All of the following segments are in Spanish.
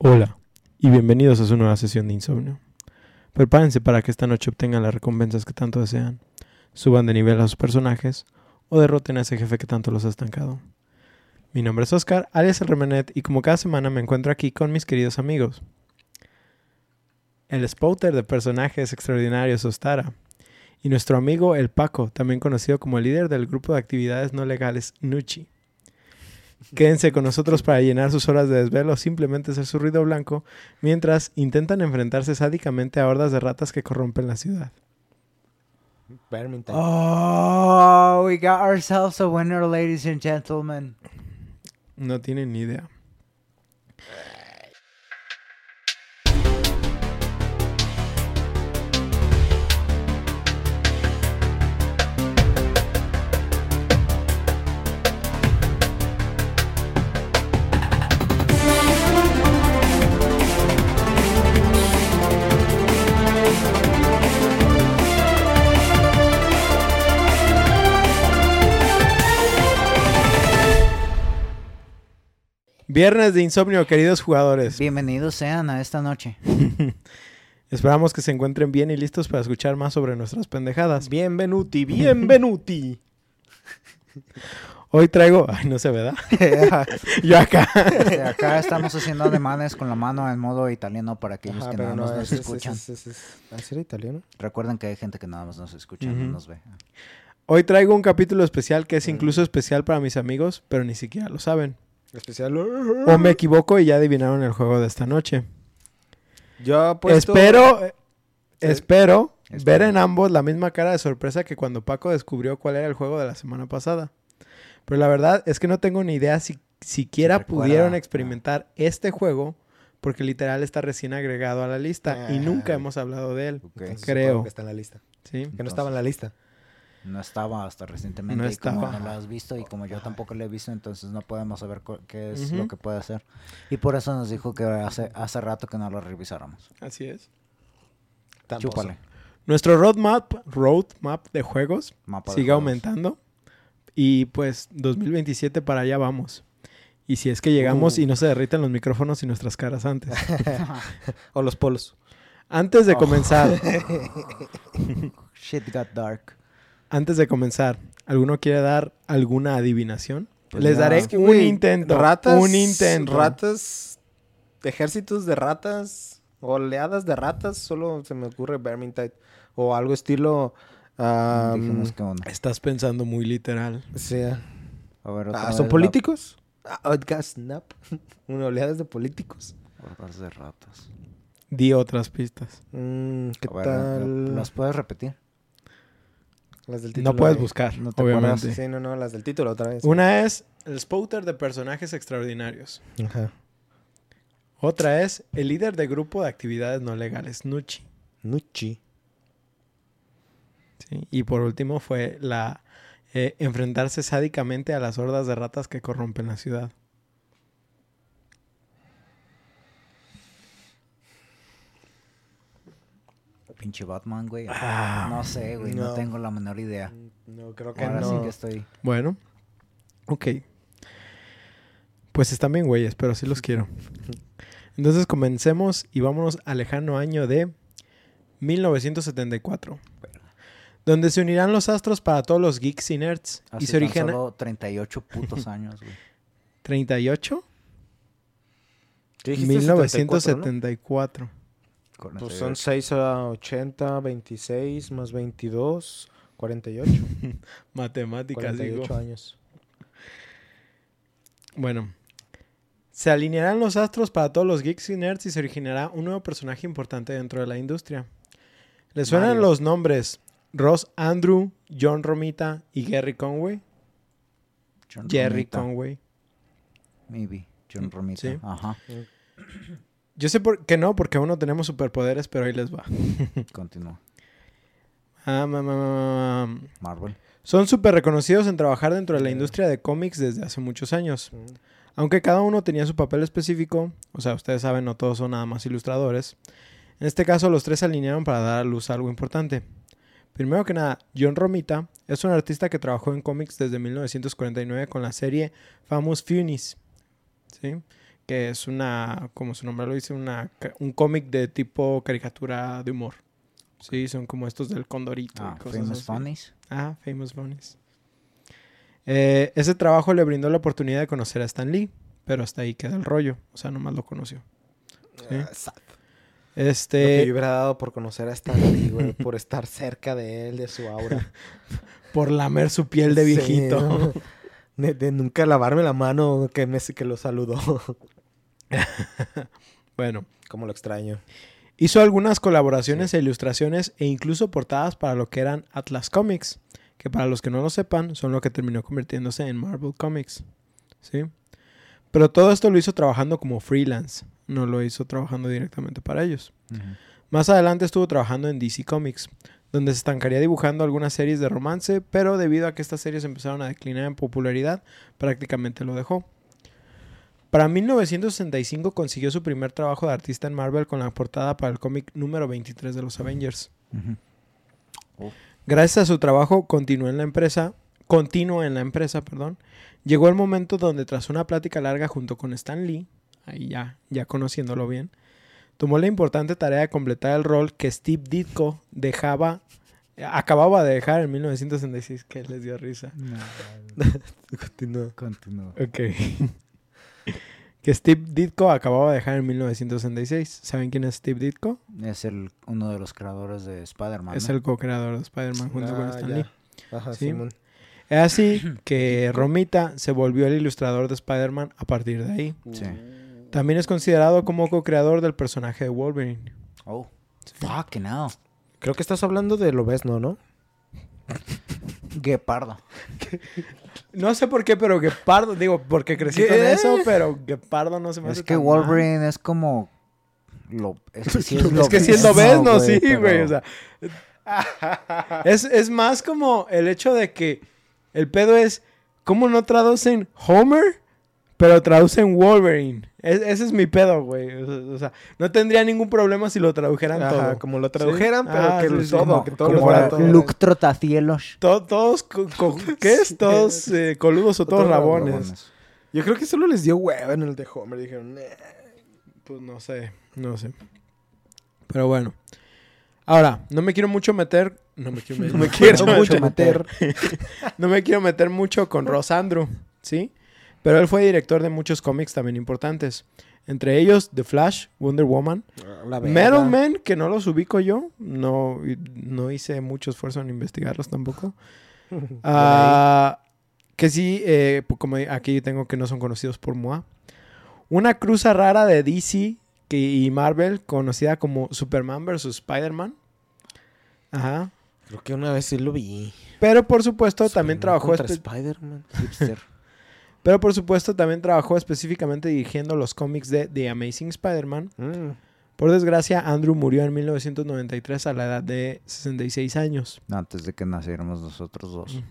Hola y bienvenidos a su nueva sesión de insomnio. Prepárense para que esta noche obtengan las recompensas que tanto desean, suban de nivel a sus personajes o derroten a ese jefe que tanto los ha estancado. Mi nombre es Oscar, alias el Remenet, y como cada semana me encuentro aquí con mis queridos amigos. El spouter de personajes extraordinarios Ostara y nuestro amigo el Paco, también conocido como el líder del grupo de actividades no legales Nuchi. Quédense con nosotros para llenar sus horas de desvelo o simplemente hacer su ruido blanco mientras intentan enfrentarse sádicamente a hordas de ratas que corrompen la ciudad. Badminton. Oh, we got ourselves a winner, ladies and gentlemen. No tienen ni idea. Viernes de insomnio, queridos jugadores. Bienvenidos sean a esta noche. Esperamos que se encuentren bien y listos para escuchar más sobre nuestras pendejadas. Bienvenuti, bienvenuti. Hoy traigo... Ay, no se ve, ¿verdad? Yo acá. Acá estamos haciendo alemanes con la mano en modo italiano para aquellos Ajá, que nada más no, nos escuchan. ese- ese- ese- ¿Ah, sí era italiano? Recuerden que hay gente que nada más nos escucha, no Ujú. nos ve. Hoy traigo un capítulo especial que es incluso especial para mis amigos, pero ni siquiera lo saben. Especial. O me equivoco y ya adivinaron el juego de esta noche. Yo. Espero, eh, espero ver en ambos la misma cara de sorpresa que cuando Paco descubrió cuál era el juego de la semana pasada. Pero la verdad es que no tengo ni idea si siquiera recuerda, pudieron ah. experimentar este juego, porque literal está recién agregado a la lista y nunca Ah. hemos hablado de él. Creo. que está en la lista. ¿sí? Que no estaba en la lista. No estaba hasta recientemente No y como estaba. no lo has visto y como yo tampoco lo he visto, entonces no podemos saber qué es lo que puede hacer. Y por eso nos dijo que hace, hace rato que no lo revisáramos. Así es. Chúpale. Nuestro roadmap, roadmap de juegos Mapa de sigue juegos. aumentando. Y pues 2027 para allá vamos. Y si es que llegamos Uh. y no se derriten los micrófonos y nuestras caras antes. O los polos. Antes de Oh. comenzar, Shit got dark. Antes de comenzar, ¿alguno quiere dar alguna adivinación? Pues Les daré Es que, un güey, intento. Ratas. un intento. Ratas. Ejércitos de ratas. Oleadas de ratas. Solo se me ocurre Vermintide. O algo estilo... ah, Dijimos. Estás pensando muy literal. sí. A ver, otra Ah, ¿Son políticos? Ah, Outcast Snap. Una oleada de políticos. Hordas de ratas. Di otras pistas. Mm, ¿Qué A ver, tal? ¿Las puedes repetir? Las del título. No puedes de- buscar, ¿No te obviamente. Sí, no, no, las del título otra vez. Una es el spouter de personajes extraordinarios. Ajá. Otra es el líder de grupo de actividades no legales, Nuchi. Nuchi. ¿sí? Y por último fue la eh, enfrentarse sádicamente a las hordas de ratas que corrompen la ciudad. Pinche Batman, güey. Ah, no sé, güey. No. no. tengo la menor idea. No, creo que Ahora no. sí que estoy. Bueno, ok. Pues están bien güeyes, pero sí los quiero. Entonces comencemos y vámonos al lejano año de 1974. Donde se unirán los astros para todos los geeks y nerds. Hace y se origina... solo 38 putos años, güey. ¿38? ¿Qué dijiste? 74, ¿no? 1974. Con Pues son 6 a 80, 26 más 22, 48. Matemáticas, digo. 48 años. Bueno, se alinearán los astros para todos los geeks y nerds y se originará un nuevo personaje importante dentro de la industria. ¿Les suenan Mario. los nombres Ross Andrew, John Romita y Gary Conway? John Jerry Romita, Conway. Maybe. John Romita. Sí. Ajá. Yo sé por qué no, porque aún no tenemos superpoderes, pero ahí les va. Continúa. Ah, ma, ma, ma, ma. Marvel. Son súper reconocidos en trabajar dentro de la industria de cómics desde hace muchos años. Mm. Aunque cada uno tenía su papel específico, o sea, ustedes saben, no todos son nada más ilustradores. En este caso, los tres se alinearon para dar a luz a algo importante. Primero que nada, John Romita es un artista que trabajó en cómics desde 1949 con la serie Famous Funis, ¿sí? Que es una, como su nombre lo dice, una, un cómic de tipo caricatura de humor. Sí, son como estos del Condorito. Ah, y cosas Famous así. Ah, Famous Bunnies. Eh, ese trabajo le brindó la oportunidad de conocer a Stan Lee, pero hasta ahí queda el rollo. O sea, nomás lo conoció. Sí. Ah, sad. Lo Este, que yo hubiera dado por conocer a Stan Lee, güey, por estar cerca de él, de su aura. por lamer su piel de Sí, viejito. ¿no? De, de nunca lavarme la mano que me que lo saludó. bueno, Como lo extraño. hizo algunas colaboraciones e ilustraciones e incluso portadas para lo que eran Atlas Comics, que para los que no lo sepan son lo que terminó convirtiéndose en Marvel Comics. ¿Sí? Pero todo esto lo hizo trabajando como freelance, no lo hizo trabajando directamente para ellos. Más adelante estuvo trabajando en DC Comics, donde se estancaría dibujando algunas series de romance, pero debido a que estas series empezaron a declinar en popularidad, prácticamente lo dejó. Para 1965 consiguió su primer trabajo de artista en Marvel con la portada para el cómic número 23 de los Avengers. Ujú. Gracias a su trabajo continuó en la empresa, continuo en la empresa, perdón. Llegó el momento donde tras una plática larga junto con Stan Lee, ahí ya, ya conociéndolo bien, tomó la importante tarea de completar el rol que Steve Ditko dejaba, acababa de dejar en 1966, que les dio risa. Continúa. Continúa. Ok. Que Steve Ditko acababa de dejar en 1966. ¿Saben quién es Steve Ditko? Es el, uno de los creadores de Spider-Man. Es ¿no? el co-creador de Spider-Man junto con Ah, Stan ya. Lee. Ajá, Sí. Simón. Es así que Romita se volvió el ilustrador de Spider-Man a partir de ahí. Sí. También es considerado como co-creador del personaje de Wolverine. Oh, fucking hell. Creo que estás hablando de Lobezno, ¿no? Guepardo. No sé por qué, pero Gepardo, digo, porque crecí ¿Qué? con eso, pero Gepardo no se me hace Es que tan Wolverine es como... Lo, es que sí es, que ves, no, sí, pero- güey. O sea, es, es más como el hecho de que el pedo es, ¿cómo no traducen Homer? Pero traducen Wolverine. Es- ese es mi pedo, güey. O sea, o sea, no tendría ningún problema si lo tradujeran Ajá, todo. como lo tradujeran, Sí. pero Ah, que sí, todo, como, que todo como lo fuera todo. Luke Trotacielos. To- todos, co- co- ¿qué es? Todos eh, coludos o todos Todos rabones. Yo creo que solo les dio hueva en el de Homer. Dijeron, "Nah". Pues no sé, no sé. Pero bueno. Ahora, no me quiero mucho meter. No me quiero, No me quiero mucho meter. meter. no me quiero meter mucho con Ross Andrew, ¿sí? Pero él fue director de muchos cómics también importantes. Entre ellos The Flash, Wonder Woman, verga. Metal Man, que no los ubico yo. No, no hice mucho esfuerzo en investigarlos tampoco. Ah, que sí, eh, pues como aquí tengo que no son conocidos por MOA. Una cruza rara de DC que, y Marvel, conocida como Superman vs. Spider-Man. Ajá. Creo que una vez sí lo vi. Pero por supuesto también trabajó contra espe- Spider-Man. Pero por supuesto también trabajó específicamente dirigiendo los cómics de The Amazing Spider-Man. Mm. Por desgracia, Andrew murió en 1993 a la edad de 66 años. Antes de que naciéramos nosotros dos.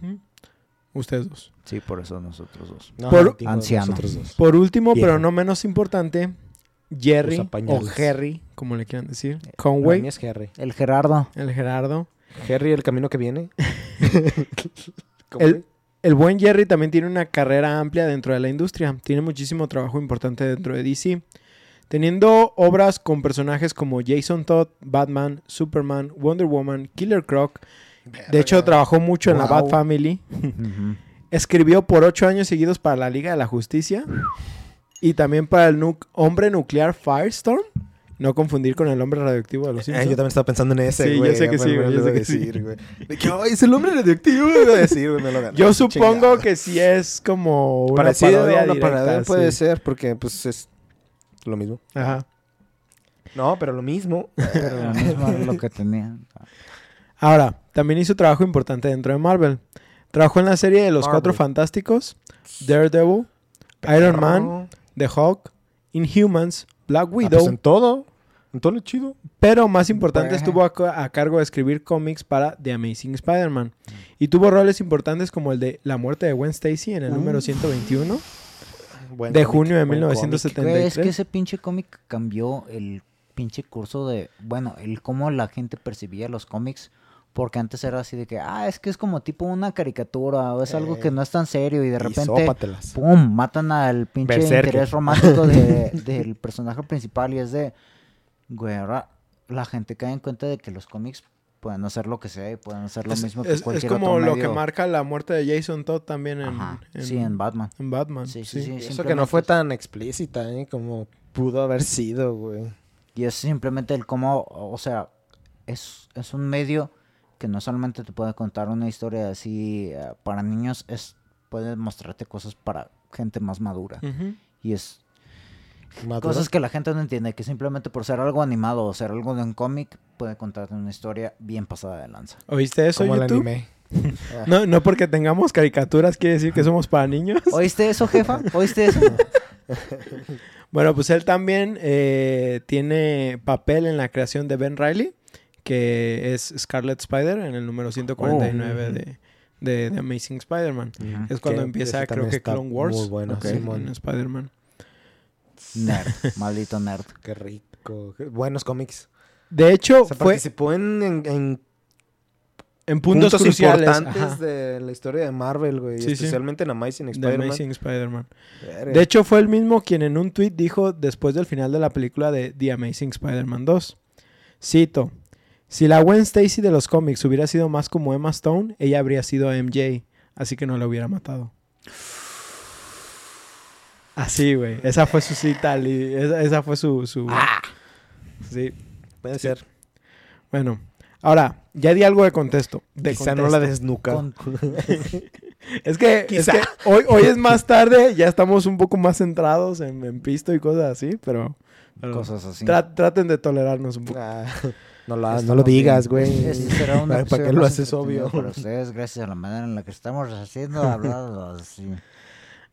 Ustedes dos. Sí, por eso nosotros dos. No, Por- digo, Anciano. nosotros dos. Por último, pero no menos importante, Jerry o. Harry, como le quieran decir, Para Conway, es Harry. El Gerardo. el Gerardo. Harry, el camino que viene. ¿Cómo El? El buen Jerry también tiene una carrera amplia dentro de la industria. Tiene muchísimo trabajo importante dentro de DC. Teniendo obras con personajes como Jason Todd, Batman, Superman, Wonder Woman, Killer Croc. De hecho, trabajó mucho en la. Bat Family. Escribió por ocho años seguidos para la Liga de la Justicia. Y también para el nu- hombre nuclear Firestorm. No confundir con el hombre radioactivo de los Eh, yo Simpsons. también estaba pensando en ese, Sí, yo güey. sé que sí, me güey, yo sé que sí. decir, güey. De que, ay, es el hombre radioactivo, iba a decir, güey, me lo gané. Yo supongo Chingado. que sí es como una Parecido, parodia una directa, parodia puede sí. ser, porque pues es lo mismo. Ajá. No, pero lo mismo. Pero lo mismo es lo que tenía. Ahora, también hizo trabajo importante dentro de Marvel. Trabajó en la serie de Los Marvel. Cuatro Fantásticos, Daredevil, Iron Man. The Hulk, Inhumans, Black Ah, Widow, pues en todo. En todo lo chido. pero más importante estuvo a, ca- a cargo de escribir cómics para The Amazing Spider-Man. Y tuvo roles importantes como el de La muerte de Gwen Stacy en el Mm. número 121 Buen de cómic, junio de buen cómic. 1973. Güey, es que ese pinche cómic cambió el pinche curso de... Bueno, el cómo la gente percibía los cómics. Porque antes era así de que, ah, es que es como tipo una caricatura o es algo Eh, que no es tan serio y de Y repente, sópatelas. ¡pum!, matan al pinche Berserker. interés romántico de- del personaje principal y es de, güey, ahora la gente cae en cuenta de que los cómics pueden hacer lo que sea y pueden hacer lo Es, mismo que es- es cualquier como otro lo que marca la muerte de Jason Todd también en, sí, en Batman. en Batman. Sí, sí, sí. Y Eso que no fue es- tan explícita, ¿eh? Como pudo haber sido, güey. Y es simplemente el cómo, o sea, es, es un medio que no solamente te puede contar una historia así eh, para niños, es puede mostrarte cosas para gente más madura. Y es Madura. cosas que la gente no entiende, que simplemente por ser algo animado o ser algo de un cómic, puede contarte una historia bien pasada de lanza. ¿Oíste eso, como el anime. No, no porque tengamos caricaturas quiere decir que somos para niños. ¿Oíste eso, jefa? ¿Oíste eso? Bueno, pues él también eh, tiene papel en la creación de Ben Riley, que es Scarlet Spider en el número 149 Oh. de, de, de Amazing Spider-Man. Es cuando Que empieza, creo que Clone Wars. muy bueno, Ok, Simón. en Spider-Man. Nerd, maldito nerd. Qué rico. Qué Buenos cómics. De hecho, O sea, fue participó en, en, en en puntos, puntos, cruciales importantes ajá, de la historia de Marvel, güey. Sí, sí. especialmente en Amazing de Spider-Man. Amazing Spider-Man. De hecho, fue el mismo quien en un tweet dijo después del final de la película de The Amazing Spider-Man 2. Cito, si la Gwen Stacy de los cómics hubiera sido más como Emma Stone, ella habría sido MJ, así que no la hubiera matado. Así, güey. Esa fue su cita, li- esa, esa fue su... su Sí. Puede ser. Bueno, ahora, ya di algo de contexto. De Quizá no la desnuca. Con- Es que, es Quizá. que hoy, hoy es más tarde, ya estamos un poco más centrados en, en pisto y cosas así, pero... pero cosas así. tra- traten de tolerarnos un poco. Ah, no, lo, no lo digas, güey. Este será ¿Para, qué lo haces obvio? Para ustedes, gracias a la manera en la que estamos haciendo hablando así.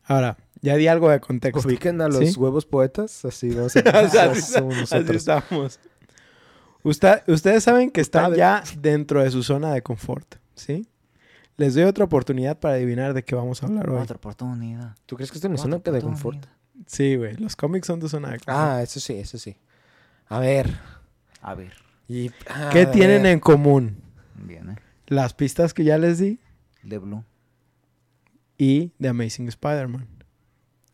Ahora, ya di algo de contexto. Ubiquen a los ¿Sí? huevos poetas, así vamos a O sea, así así, somos así nosotros. estamos. Usta- ustedes saben que están Ustedes. ya dentro de su zona de confort, ¿sí? Les doy otra oportunidad para adivinar de qué vamos a hablar hoy. Otra oportunidad. ¿Tú crees que estoy en otra zona de confort? Sí, güey, los cómics son tu zona de confort. Ah, eso sí, eso sí. A ver. A ver, Y, ah, ¿Qué a tienen ver. en común? bien, ¿eh? Las pistas que ya les di De Blue. y The Amazing Spider-Man.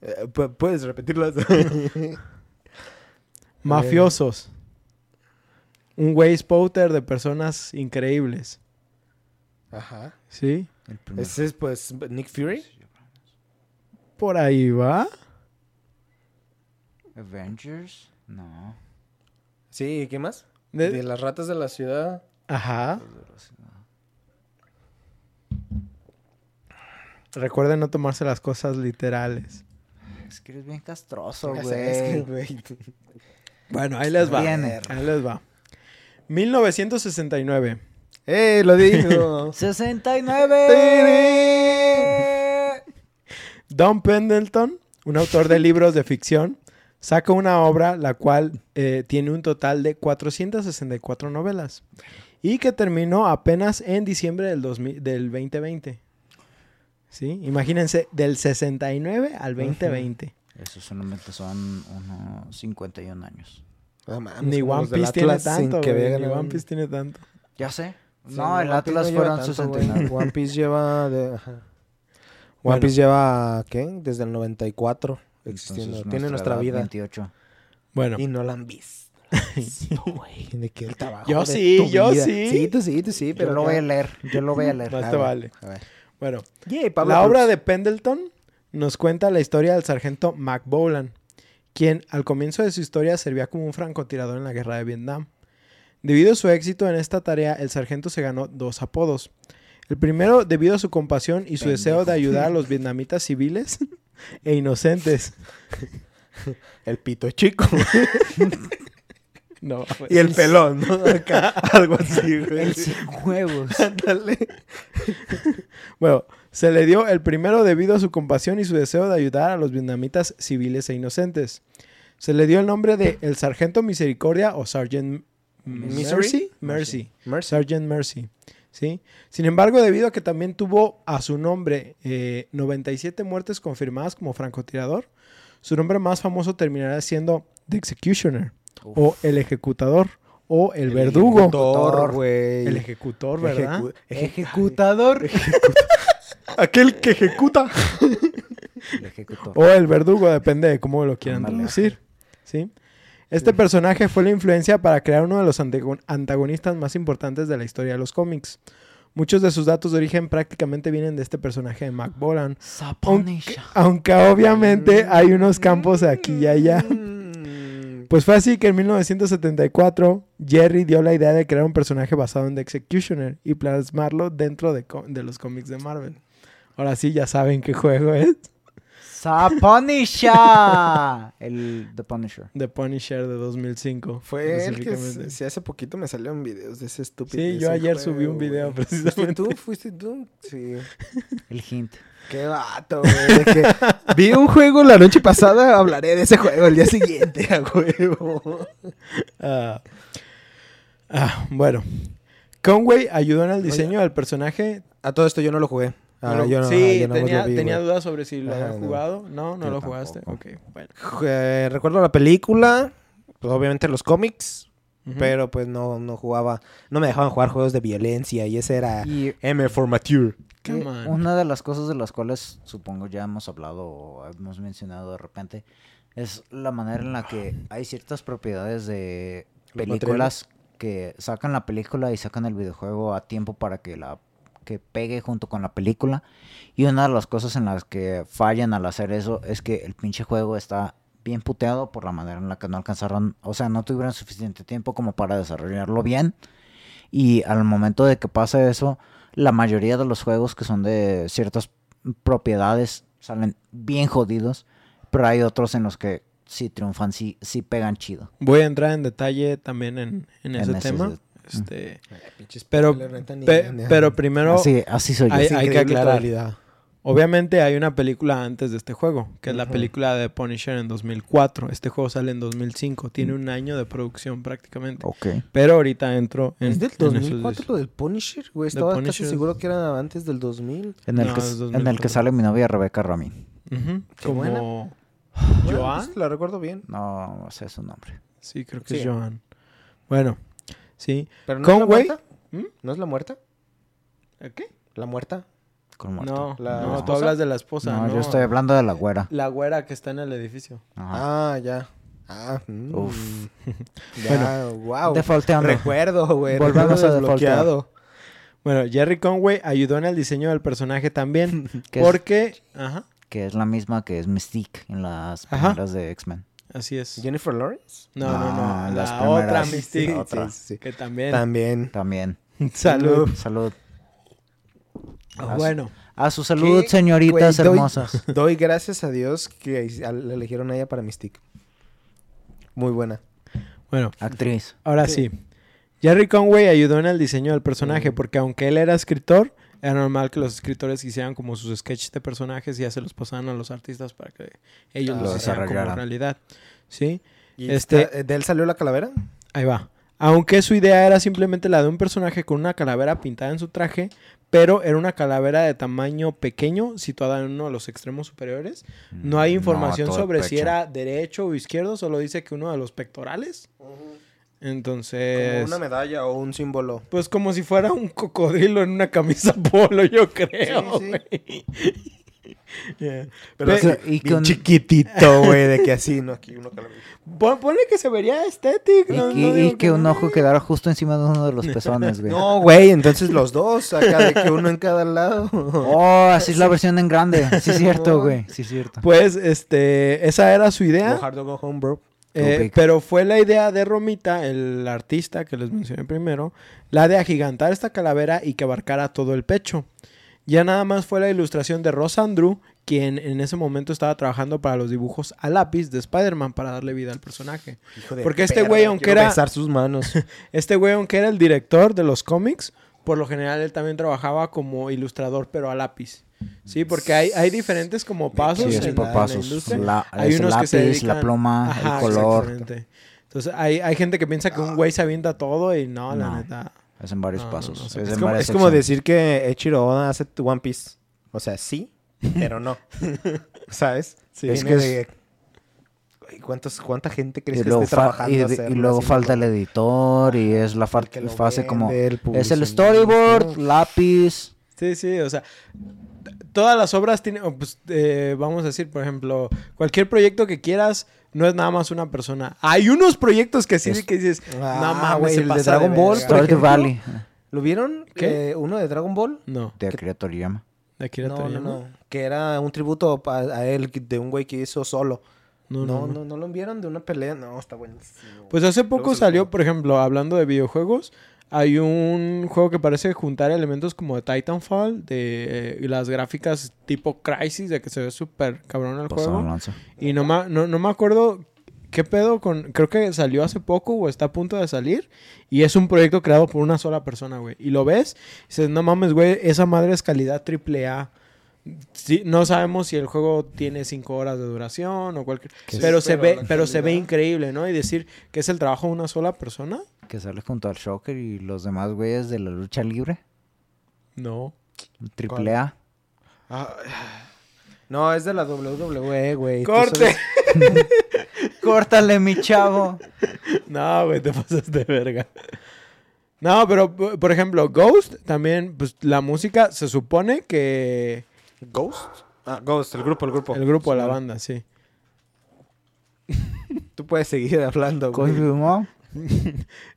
Eh, pu- ¿Puedes repetirlas? Mafiosos. Un waste powder de personas increíbles, Ajá. ¿sí? Ese es, pues, Nick Fury. Por ahí va. Avengers. No. Sí, ¿qué más? De- De las ratas de la ciudad. Ajá. Recuerden no tomarse las cosas literales. Es que eres bien castroso, es que, güey. Bueno, ahí les va. Ahí les va. 1969. ¡Eh, lo digo! 69. Don Pendleton, un autor de libros de ficción, saca una obra la cual eh, tiene un total de 464 novelas y que terminó apenas en diciembre del, 2000 del 2020. ¿Sí? Imagínense, del 69 al 2020. Eso solamente son unos 51 años. No mames, Ni One Piece tiene tanto, que güey, Ni One Piece tiene tanto. Ya sé. Sí, no, el One Atlas no fueron tanto, güey. 69. One Piece lleva de... One Bueno. Piece lleva, ¿qué? Desde el 94 existiendo. Entonces, Tiene nuestra vida. 28. Bueno, Y no la han visto. No, güey. De que el trabajo Yo de sí, tu yo vida. sí. Sí, tú sí, tú sí, pero... Yo lo voy a leer. Yo lo voy a leer. Más A te ver, vale. A ver. bueno. Pablo La obra de Pendleton nos cuenta la historia del sargento Mac Bolan, quien al comienzo de su historia servía como un francotirador en la guerra de Vietnam. Debido a su éxito en esta tarea, el sargento se ganó dos apodos. El primero debido a su compasión y su deseo de ayudar a los vietnamitas civiles e inocentes. El pito chico. No, y el pelón, ¿no? Acá, algo así, güey. El sin huevos. Ándale. Bueno, se le dio el primero debido a su compasión y su deseo de ayudar a los vietnamitas civiles e inocentes. Se le dio el nombre de el Sargento Misericordia o Misery? Mercy. Mercy. Mercy. Sergeant Mercy. ¿Sí? Sin embargo, debido a que también tuvo a su nombre eh, 97 muertes confirmadas como francotirador, su nombre más famoso terminará siendo The Executioner o el ejecutador o el verdugo. Ejecutor, güey. El ejecutor, ¿verdad? Ejecu- eje- Ejecutador. Aquel que ejecuta. El ejecutor. O el verdugo, depende de cómo lo quieran Ándale. traducir. ¿Sí? Este personaje fue la influencia para crear uno de los antago- antagonistas más importantes de la historia de los cómics. Muchos de sus datos de origen prácticamente vienen de este personaje de Mac Bolan. Aunque, obviamente hay unos campos aquí y allá. Mm. Pues fue así que en 1974 Jerry dio la idea de crear un personaje basado en The Executioner y plasmarlo dentro de los cómics de Marvel. Ahora sí ya saben qué juego es. Saponisha. El The Punisher. The Punisher de 2005. Fue el que específicamente. si hace poquito me salieron videos de ese estúpido. Sí, yo ayer subí un video precisamente. ¿Fuiste tú? ¿Fuiste tú? Sí. El hint. Qué vato, güey. que vi un juego la noche pasada, hablaré de ese juego el día siguiente, a huevo. Ah, ah, bueno. Conway ayudó en el diseño del personaje. A todo esto yo no lo jugué. Ah, No yo no- sí, yo tenía, vi, tenía dudas sobre si lo había jugado. No, no Yo lo jugaste. tampoco. Ok, bueno. Eh, recuerdo la película, pues obviamente los cómics, pero pues no, no jugaba, no me dejaban jugar juegos de violencia y ese era Y M for Mature. Una de las cosas de las cuales supongo ya hemos hablado o hemos mencionado de repente es la manera en la que hay ciertas propiedades de películas que sacan la película y sacan el videojuego a tiempo para que la que pegue junto con la película y una de las cosas en las que fallan al hacer eso es que el pinche juego está bien puteado por la manera en la que no alcanzaron, o sea, no tuvieron suficiente tiempo como para desarrollarlo bien y al momento de que pasa eso, la mayoría de los juegos que son de ciertas propiedades salen bien jodidos, pero hay otros en los que sí triunfan, sí, sí pegan chido. Voy a entrar en detalle también en, en En ese ese- tema. Mm. Este, pero, pe- pero primero, así, así soy yo. hay- que aclarar. obviamente hay una película antes de este juego, que es la película de Punisher en 2004. Este juego sale en 2005. Tiene un año de producción prácticamente. Ok. Pero ahorita entro en, ¿Es del en esos 2004 dis- lo del Punisher? Güey, estaba Punisher casi es- seguro que era antes del 2000. En el, No, que, en el 2004. que sale mi novia Rebeca buena. Como Bueno, Joan. pues, la recuerdo bien. No sé su nombre. Sí, creo que Sí. es Joan. Bueno, sí. Pero no es la Conway. muerta. ¿Mm? ¿No es la muerta? ¿Qué? ¿La muerta? Con muerto. No, ¿La no, tú hablas de la esposa. no, no, yo estoy hablando de la güera. La güera que está en el edificio. Ajá. Ah, ya. Ah, mm. Uf. Ya, wow. Defaulteando. Recuerdo, güey. Volvemos recuerdo a desbloqueado. Bueno, Jerry Conway ayudó en el diseño del personaje también. Que es- porque. Ajá, que es la misma que es Mystique en las Ajá. primeras de X-Men. Así es. ¿Jennifer Lawrence? No, no, No, no. las La otra Sí, Mystique. otra. Sí, sí. Que también. También. También. Salud. Salud. Ah, Bueno, A su salud, ¿Qué? señoritas doy- hermosas. Doy gracias a Dios que la eligieron a ella para Mystique. Muy buena. bueno. Actriz. Ahora Sí. sí. Jerry Conway ayudó en el diseño del personaje Mm. porque aunque él era escritor, era normal que los escritores hicieran como sus sketches de personajes y ya se los pasaban a los artistas para que ellos Ah, los lo hicieran como realidad. ¿Sí? ¿Y Este- está- ¿De él salió la calavera? Ahí va. Aunque su idea era simplemente la de un personaje con una calavera pintada en su traje, pero era una calavera de tamaño pequeño situada en uno de los extremos superiores. No hay información todo el sobre si era derecho o izquierdo, solo dice que uno de los pectorales. Entonces, Como una medalla o un símbolo. pues como si fuera un cocodrilo en una camisa polo, yo creo. Sí, sí. güey. Yeah. Pero Pe- así, y bien con- chiquitito, güey, de que así, no, aquí uno calavera. Pon- ponle que se vería estético. Y, no- y- no y digo que un no. ojo quedara justo encima de uno de los pezones, güey. No, güey, entonces los dos, acá de que uno en cada lado. Oh, así es la versión en grande. Sí, es cierto, No. güey. Sí, es cierto. Pues, este, esa era su idea. Go hard go home, bro. Eh, pero fue la idea de Romita, el artista que les mencioné primero, la de agigantar esta calavera y que abarcara todo el pecho. Ya nada más fue la ilustración de Ross Andrew, quien en ese momento estaba trabajando para los dibujos a lápiz de Spider-Man para darle vida al personaje. Hijo de Porque este güey, aunque era- besar sus manos. Este güey, aunque era el director de los cómics, por lo general él también trabajaba como ilustrador, pero a lápiz. Sí, porque hay, hay diferentes como pasos Sí, en, es la- por en la pasos. industria. La- Hay es unos que se lápiz, la dedican- pluma, Ajá, el color. exactamente. Entonces, hay, hay gente que piensa que un güey se avienta todo y no, la No. neta. Es en varios No, no, pasos. no es Es como, es como decir que Echiro Oda hace One Piece. O sea, sí, pero no. ¿Sabes? Sí, es es que que de- ¿Y cuántos, ¿Cuánta gente crees Y que esté trabajando? y, y luego falta el editor y es la fase como... vende, el Es el storyboard, lápiz. Sí, sí, o sea, todas las obras tienen, pues, eh, vamos a decir, por ejemplo, cualquier proyecto que quieras no es nada más una persona. Hay unos proyectos que sí Es- que dices, Ah, no mames, el de Dragon Ball, verga". por Stardew ejemplo, Valley. ¿Lo vieron? ¿Qué? Eh, ¿Uno de Dragon Ball? No, De ¿Qué- Akira Toriyama. de Akira No, no, Toriyama. no. Que era un tributo a él, de un güey que hizo solo. No, No, no, no, no. no, lo vieron de una pelea. No, está buenísimo. Pues hace poco salió, por ejemplo, hablando de videojuegos, hay un juego que parece juntar elementos como de Titanfall, de eh, las gráficas tipo Crisis, de que se ve súper cabrón el Pasado juego. lanza. Y no, ma- no, no me acuerdo qué pedo con... Creo que salió hace poco o está a punto de salir. Y es un proyecto creado por una sola persona, güey. Y lo ves y dices, no mames, güey, esa madre es calidad triple A. Sí, no sabemos si el juego tiene cinco horas de duración o cualquier... Pero, se pero ve, pero se ve increíble, ¿no? Y decir que es el trabajo de una sola persona. Que sale junto al Shocker y los demás güeyes de la lucha libre. No. Triple A. Ah, no, es de la WWE, güey. ¡Corte! sabes- Córtale, mi chavo. No, güey, te pasas de verga. No, pero, por ejemplo, Ghost, también, pues, la música se supone que... ¿Ghost? Ah, Ghost, el grupo, el grupo. El grupo, la Sí, banda, sí. Tú puedes seguir hablando, güey.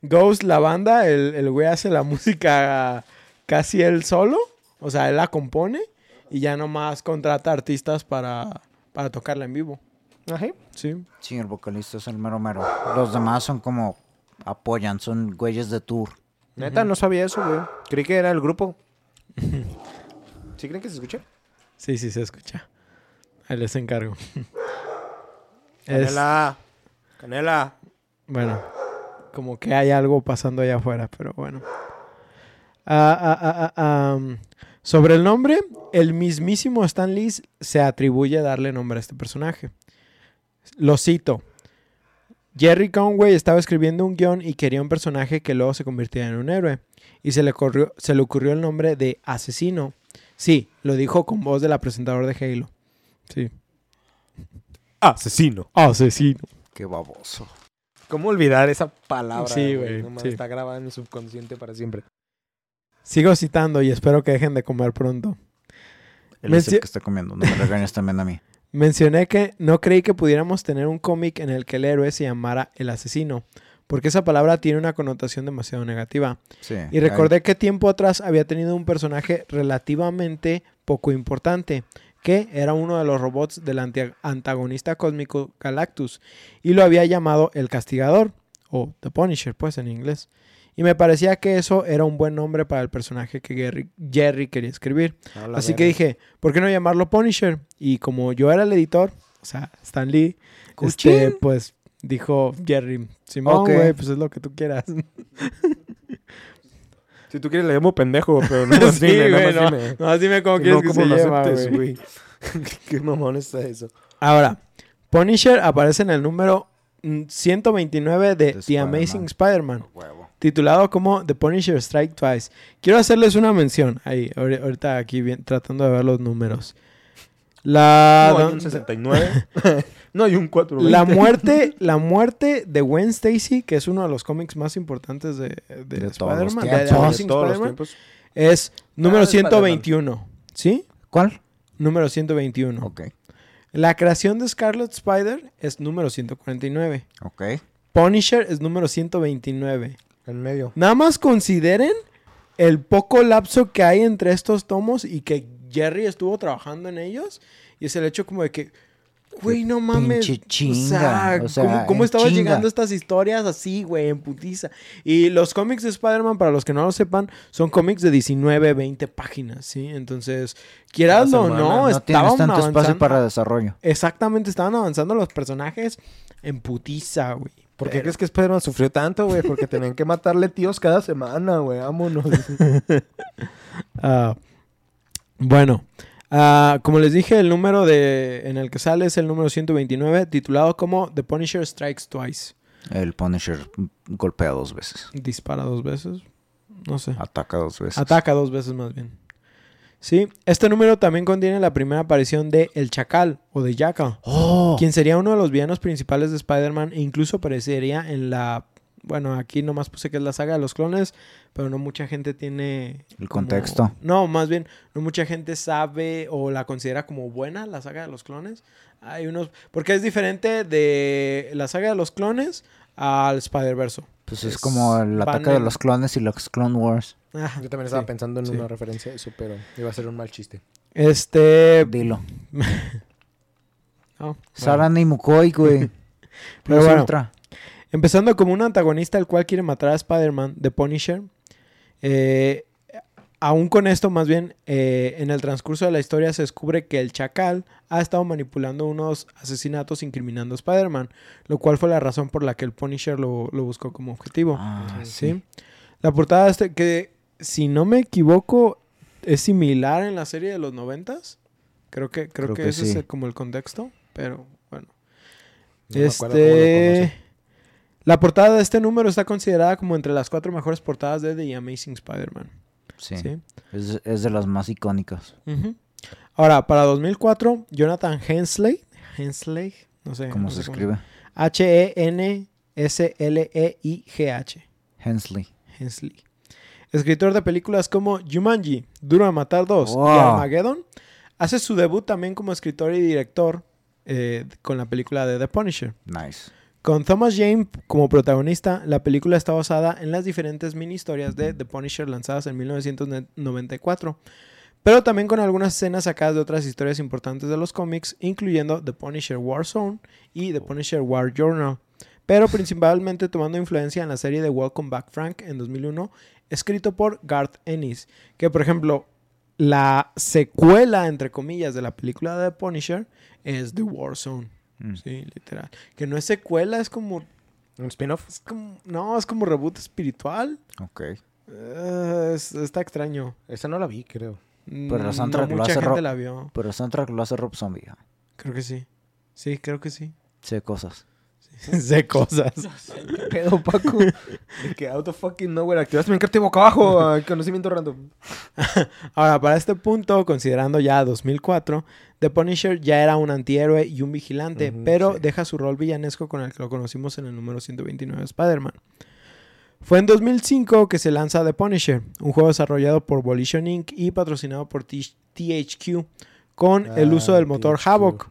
Ghost, la banda, el, el güey hace la música casi él solo. O sea, él la compone y ya nomás contrata artistas para, para tocarla en vivo. Ajá. Sí. Sí, el vocalista es el mero mero. Los demás son como apoyan, son güeyes de tour. Neta, no sabía eso, güey. Creí que era el grupo. ¿Sí creen que se escucha? Sí, sí, se escucha. Ahí les encargo. Es, Canela. Canela. bueno, como que hay algo pasando allá afuera, pero bueno. Ah, ah, ah, am, sobre el nombre, el mismísimo Stan Lee se atribuye a darle nombre a este personaje. Lo cito. Jerry Conway estaba escribiendo un guion y quería un personaje que luego se convirtiera en un héroe. Y se le, corrió- se le ocurrió el nombre de Asesino. Sí, lo dijo con voz de la presentadora de Halo. Sí. Asesino. Asesino. Qué baboso. ¿Cómo olvidar esa palabra? Sí, güey, No mames, sí. Está grabada en mi subconsciente para siempre. Sigo citando y espero que dejen de comer pronto. Él Me es el que está comiendo. No me regañes también a mí. Mencioné que no creí que pudiéramos tener un cómic en el que el héroe se llamara el asesino, porque esa palabra tiene una connotación demasiado negativa. Sí. Y recordé que tiempo atrás había tenido un personaje relativamente poco importante, que era uno de los robots del antagonista cósmico Galactus, y lo había llamado el Castigador, o The Punisher, pues en inglés. Y me parecía que eso era un buen nombre para el personaje que Jerry, Jerry quería escribir. Así que dije, ¿por qué no llamarlo Punisher? Y como yo era el editor, o sea, Stan Lee, este, pues dijo Jerry, Simón, Ok. güey, pues es lo que tú quieras. Si tú quieres le llamo pendejo, pero no más Sí, dime, no güey, más no, dime. no, dime cómo No, quieres que ¿cómo se lo llama, aceptes, güey. Qué mamón está eso. Ahora, Punisher aparece en el número mm, 129 de De The. Amazing Spider-Man, titulado como The Punisher Strike Twice. Quiero hacerles una mención ahí, ahori- ahorita aquí bien, tratando de ver los números. La, no hay don- un 69. no hay un 420. la muerte, la muerte de Gwen Stacy, que es uno de los cómics más importantes de, de, Spider-Man, de- de todos los tiempos. es número Ah, de Spider-Man. 121. ¿Sí? ¿Cuál? Número 121. Ok. La creación de Scarlet Spider es número 149. Ok. Punisher es número 129. En medio. Nada más consideren el poco lapso que hay entre estos tomos y que Jerry estuvo trabajando en ellos. Y es el hecho como de que, güey, no mames. pinche o chinga, sea, o sea, ¿cómo, cómo estaban chinga. llegando estas historias así, güey, en putiza? Y los cómics de Spider-Man, para los que no lo sepan, son cómics de 19, 20 páginas, ¿sí? Entonces, quieras o no, No estaban tanto espacio avanzando- para desarrollo. Exactamente, estaban avanzando los personajes en putiza, güey. ¿Por qué Pero- crees que Spider-Man sufrió tanto, güey? Porque tenían que matarle tíos cada semana, güey. Vámonos. Ah, bueno, ah, como les dije, el número de, en el que sale es el número 129, titulado como The Punisher Strikes Twice. El Punisher golpea dos veces. Dispara dos veces. No sé. Ataca dos veces. Ataca dos veces más bien. Sí, este número también contiene la primera aparición de El Chacal o de Jackal, ¡Oh! quien sería uno de los villanos principales de Spider-Man e incluso aparecería en la... Bueno, aquí nomás puse que es la saga de los clones, pero no mucha gente tiene... El como- contexto. No, más bien, no mucha gente sabe o la considera como buena la saga de los clones. Hay unos... Porque es diferente de la saga de los clones al Spider-Verse. Pues es, es- como el ataque de los clones y los Clone Wars. Ajá, Yo también estaba sí. pensando en sí. una referencia a eso, pero iba a ser un mal chiste. Este... Dilo. no, bueno. Sara ni Mukoi, güey. Pero bueno. Ultra. Empezando como un antagonista el cual quiere matar a Spider-Man, The Punisher. Eh, aún con esto, más bien, eh, en el transcurso de la historia se descubre que el Chacal ha estado manipulando unos asesinatos incriminando a Spider-Man, lo cual fue la razón por la que el Punisher lo, lo buscó como objetivo. Ah, ¿sí? La portada este, que si no me equivoco, es similar en la serie de los noventas. Creo que, creo, Creo que, que ese es el- como el contexto, pero bueno. No este... La portada de este número está considerada como entre las cuatro mejores portadas de The Amazing Spider-Man. Sí. ¿sí? Es, es de las más icónicas. Ujú. Ahora, para 2004, Jonathan Hensley, Hensley, no sé ¿Cómo no se sé escribe? H-E-N-S-L-E-I-G-H. Hensley. Hensley. Escritor de películas como Jumanji, Duro de Matar 2 y Wow. Armageddon, hace su debut también como escritor y director eh, con la película de The Punisher. Nice. Con Thomas Jane como protagonista, la película está basada en las diferentes mini historias de The Punisher lanzadas en 1994, pero también con algunas escenas sacadas de otras historias importantes de los cómics, incluyendo The Punisher War Zone y The Punisher War Journal, pero principalmente tomando influencia en la serie de Welcome Back Frank en 2001, escrito por Garth Ennis, que por ejemplo, la secuela, entre comillas, de la película de The Punisher es The War Zone. Mm. Sí, literal. Que no es secuela, es como. ¿Un spin-off? Es como no, es como reboot espiritual. Ok. Eh, es- está extraño. Esa no la vi, creo. Pero la soundtrack lo mucha hace gente ro- la vio. Pero el soundtrack lo hace Rob Zombie. ah. Creo que sí. Sí, creo que sí. Sé cosas. sé cosas. ¿Qué pedo, Paco? De que out of fucking nowhere activaste mi carta boca abajo. ah, Conocimiento random. Ahora, para este punto, considerando ya 2004, The Punisher ya era un antihéroe y un vigilante, pero sí. deja su rol villanesco con el que lo conocimos en el número 129 de Spider-Man. Fue en 2005 que se lanza The Punisher, un juego desarrollado por Volition Inc. y patrocinado por THQ, con el Ah, uso del motor THQ. Havoc,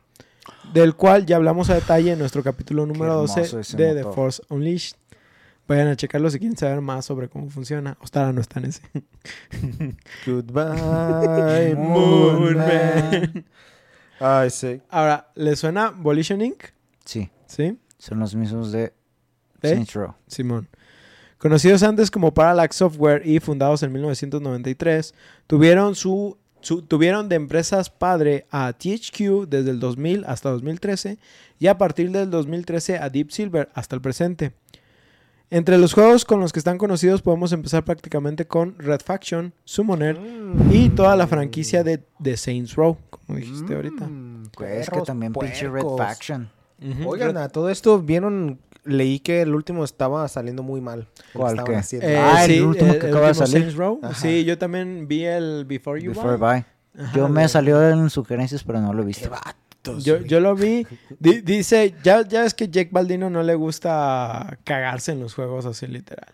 del cual ya hablamos a detalle en nuestro capítulo número hermoso 12 ese de The. Force Unleashed. Vayan a checarlo si quieren saber más sobre cómo funciona. Ostara no está en ese. Goodbye, Moon Moon Man. Man. Ay, sí. Ahora, ¿le suena Volition Inc? Sí. ¿Sí? Son los mismos de. Saints Row. Simón. Conocidos antes como Parallax Software y fundados en 1993, tuvieron su- tuvieron de empresas padre a THQ desde el 2000 hasta 2013 y a partir del 2013 a Deep Silver hasta el presente. Entre los juegos con los que están conocidos podemos empezar prácticamente con Red Faction, Summoner y toda la franquicia de, de Saints Row, como dijiste ahorita. Pues es que también pinche Red. Faction. Oigan, a todo esto vieron, leí que el último estaba saliendo muy mal. el que ¿Cuál. Eh, Ah, el sí, último que acaba de salir. Row. Sí, yo también vi el Before You Before Buy. Buy. Ajá, Yo me salió en sugerencias, pero no lo he Qué visto. vatos, Yo, yo lo vi. Di- dice, ya, ya es que Jake Baldino no le gusta cagarse en los juegos así literal.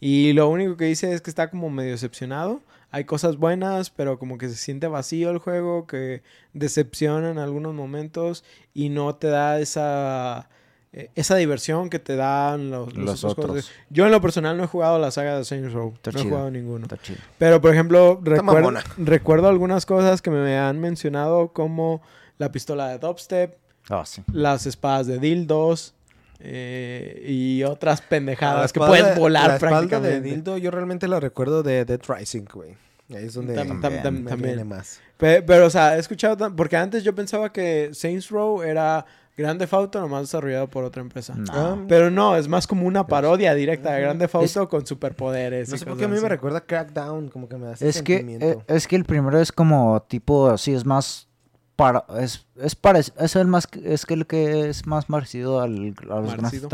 Y lo único que dice es que está como medio decepcionado. Hay cosas buenas, pero como que se siente vacío el juego, que decepciona en algunos momentos y no te da esa, eh, esa diversión que te dan los, los Los otros otros. Yo en lo personal no he jugado la saga de Saints Row. Está no he jugado ninguno. Está chido. Pero, por ejemplo, recuerdo, algunas cosas que me han mencionado como la pistola de dubstep, Ah, sí. las espadas de dildos eh, y otras pendejadas que puedes volar La espalda de prácticamente. Dildo yo realmente la recuerdo de Dead Rising, güey. Ahí es donde Tam- tam- También. tam- me también. viene más. Pe- Pero, o sea, he escuchado... Porque antes yo pensaba que Saints Row era Grand Theft Auto nomás desarrollado por otra empresa. No. Ah, Pero no, es más como una parodia directa de Ujú. Grand Theft Auto con superpoderes. No sé por qué a mí me recuerda Crackdown, como que me da ese Es que, sentimiento. eh, es que el primero es como tipo, sí, es más para, es, es, parec- es el más, es que el que es más parecido al, a los Grand Marcido.